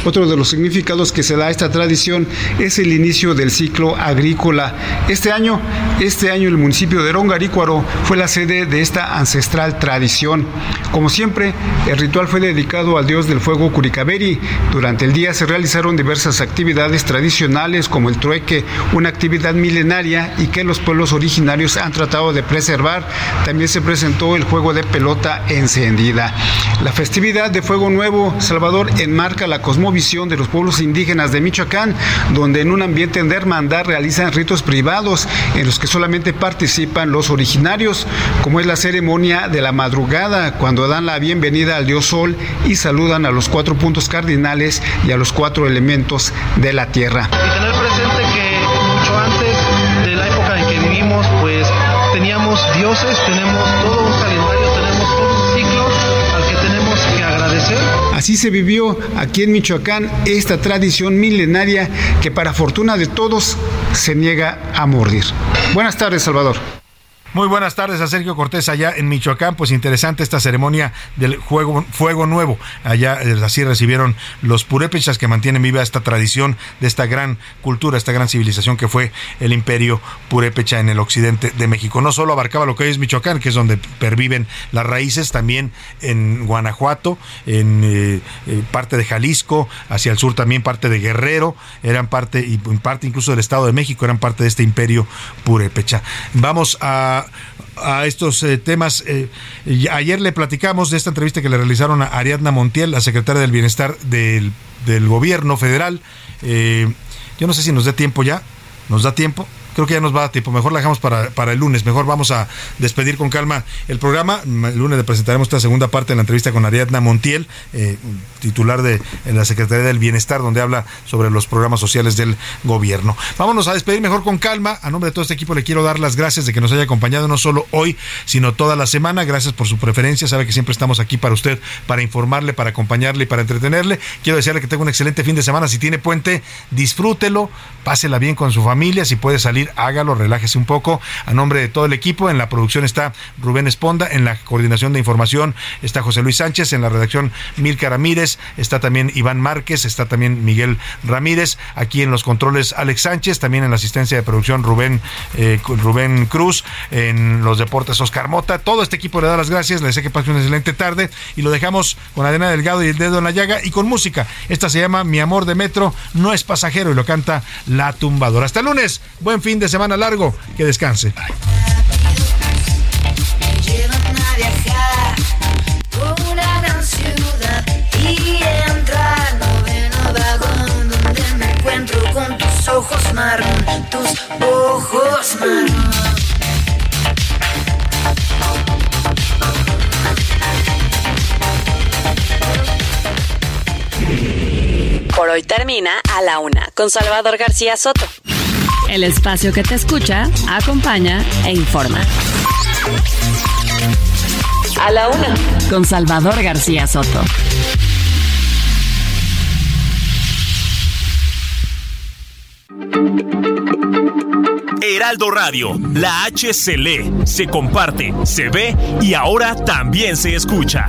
Otro de los significados que se da a esta tradición es el inicio del ciclo agrícola. Este año, este año el municipio de Rongarícuaro fue la sede de esta ancestral tradición. Como siempre, el ritual fue dedicado al dios del fuego Curicaberi. Durante el día se realizaron diversas actividades tradicionales como el trueque, una actividad milenaria y que los pueblos originarios han tratado de preservar. También se presentó el juego de pelota encendida. La festividad de Fuego Nuevo Salvador enmarca la cosmovisión de los pueblos indígenas de Michoacán, donde en un ambiente de hermandad realizan ritos privados en los que solamente participan los originarios, como es la ceremonia de la madrugada, cuando dan la bienvenida al dios Sol y saludan a los cuatro puntos cardinales y a los cuatro elementos de la tierra. Y tener presente que mucho antes de la época en que vivimos, pues teníamos dioses, tenemos todo un calendario, tenemos todo un ciclo al que tenemos que agradecer. Así se vivió aquí en Michoacán esta tradición milenaria que para fortuna de todos se niega a morir. Buenas tardes, Salvador. Muy buenas tardes a Sergio Cortés allá en Michoacán. Pues interesante esta ceremonia del juego, Fuego Nuevo. Allá eh, así recibieron los purépechas que mantienen viva esta tradición de esta gran cultura, esta gran civilización que fue el imperio purépecha en el occidente de México. No solo abarcaba lo que hoy es Michoacán, que es donde perviven las raíces, también en Guanajuato, en eh, eh, parte de Jalisco, hacia el sur también parte de Guerrero, eran parte, y parte incluso del Estado de México, eran parte de este imperio purépecha. Vamos a a, estos eh, temas. Eh, ayer le platicamos de esta entrevista que le realizaron a Ariadna Montiel, la secretaria del Bienestar del, gobierno federal. Eh, yo no sé si nos da tiempo ya. ¿Nos da tiempo? Creo que ya nos va a tiempo. Mejor la dejamos para, para el lunes. Mejor vamos a despedir con calma el programa. El lunes le presentaremos esta segunda parte de la entrevista con Ariadna Montiel, eh, titular de la Secretaría del Bienestar, donde habla sobre los programas sociales del gobierno. Vámonos a despedir mejor con calma. A nombre de todo este equipo le quiero dar las gracias de que nos haya acompañado no solo hoy, sino toda la semana. Gracias por su preferencia. Sabe que siempre estamos aquí para usted, para informarle, para acompañarle y para entretenerle. Quiero desearle que tenga un excelente fin de semana. Si tiene puente, disfrútelo, pásela bien con su familia. Si puede salir hágalo, relájese un poco. A nombre de todo el equipo, en la producción está Rubén Esponda, en la coordinación de información está José Luis Sánchez, en la redacción Milka Ramírez, está también Iván Márquez, está también Miguel Ramírez, aquí en los controles Alex Sánchez, también en la asistencia de producción Rubén, eh, Rubén Cruz, en los deportes Oscar Mota. Todo este equipo le da las gracias, le deseo que pase una excelente tarde y lo dejamos con Adena Delgado y el dedo en la llaga y con música. Esta se llama Mi amor de metro, no es pasajero y lo canta La Tumbadora. Hasta el lunes, buen fin de semana largo. Que descanse. ojos marrón, tus ojos marrón. Por hoy termina a la una con Salvador García Soto. El espacio que te escucha, acompaña e informa. A la una. Con Salvador García Soto. Heraldo Radio, la H se lee, se comparte, se ve y ahora también se escucha.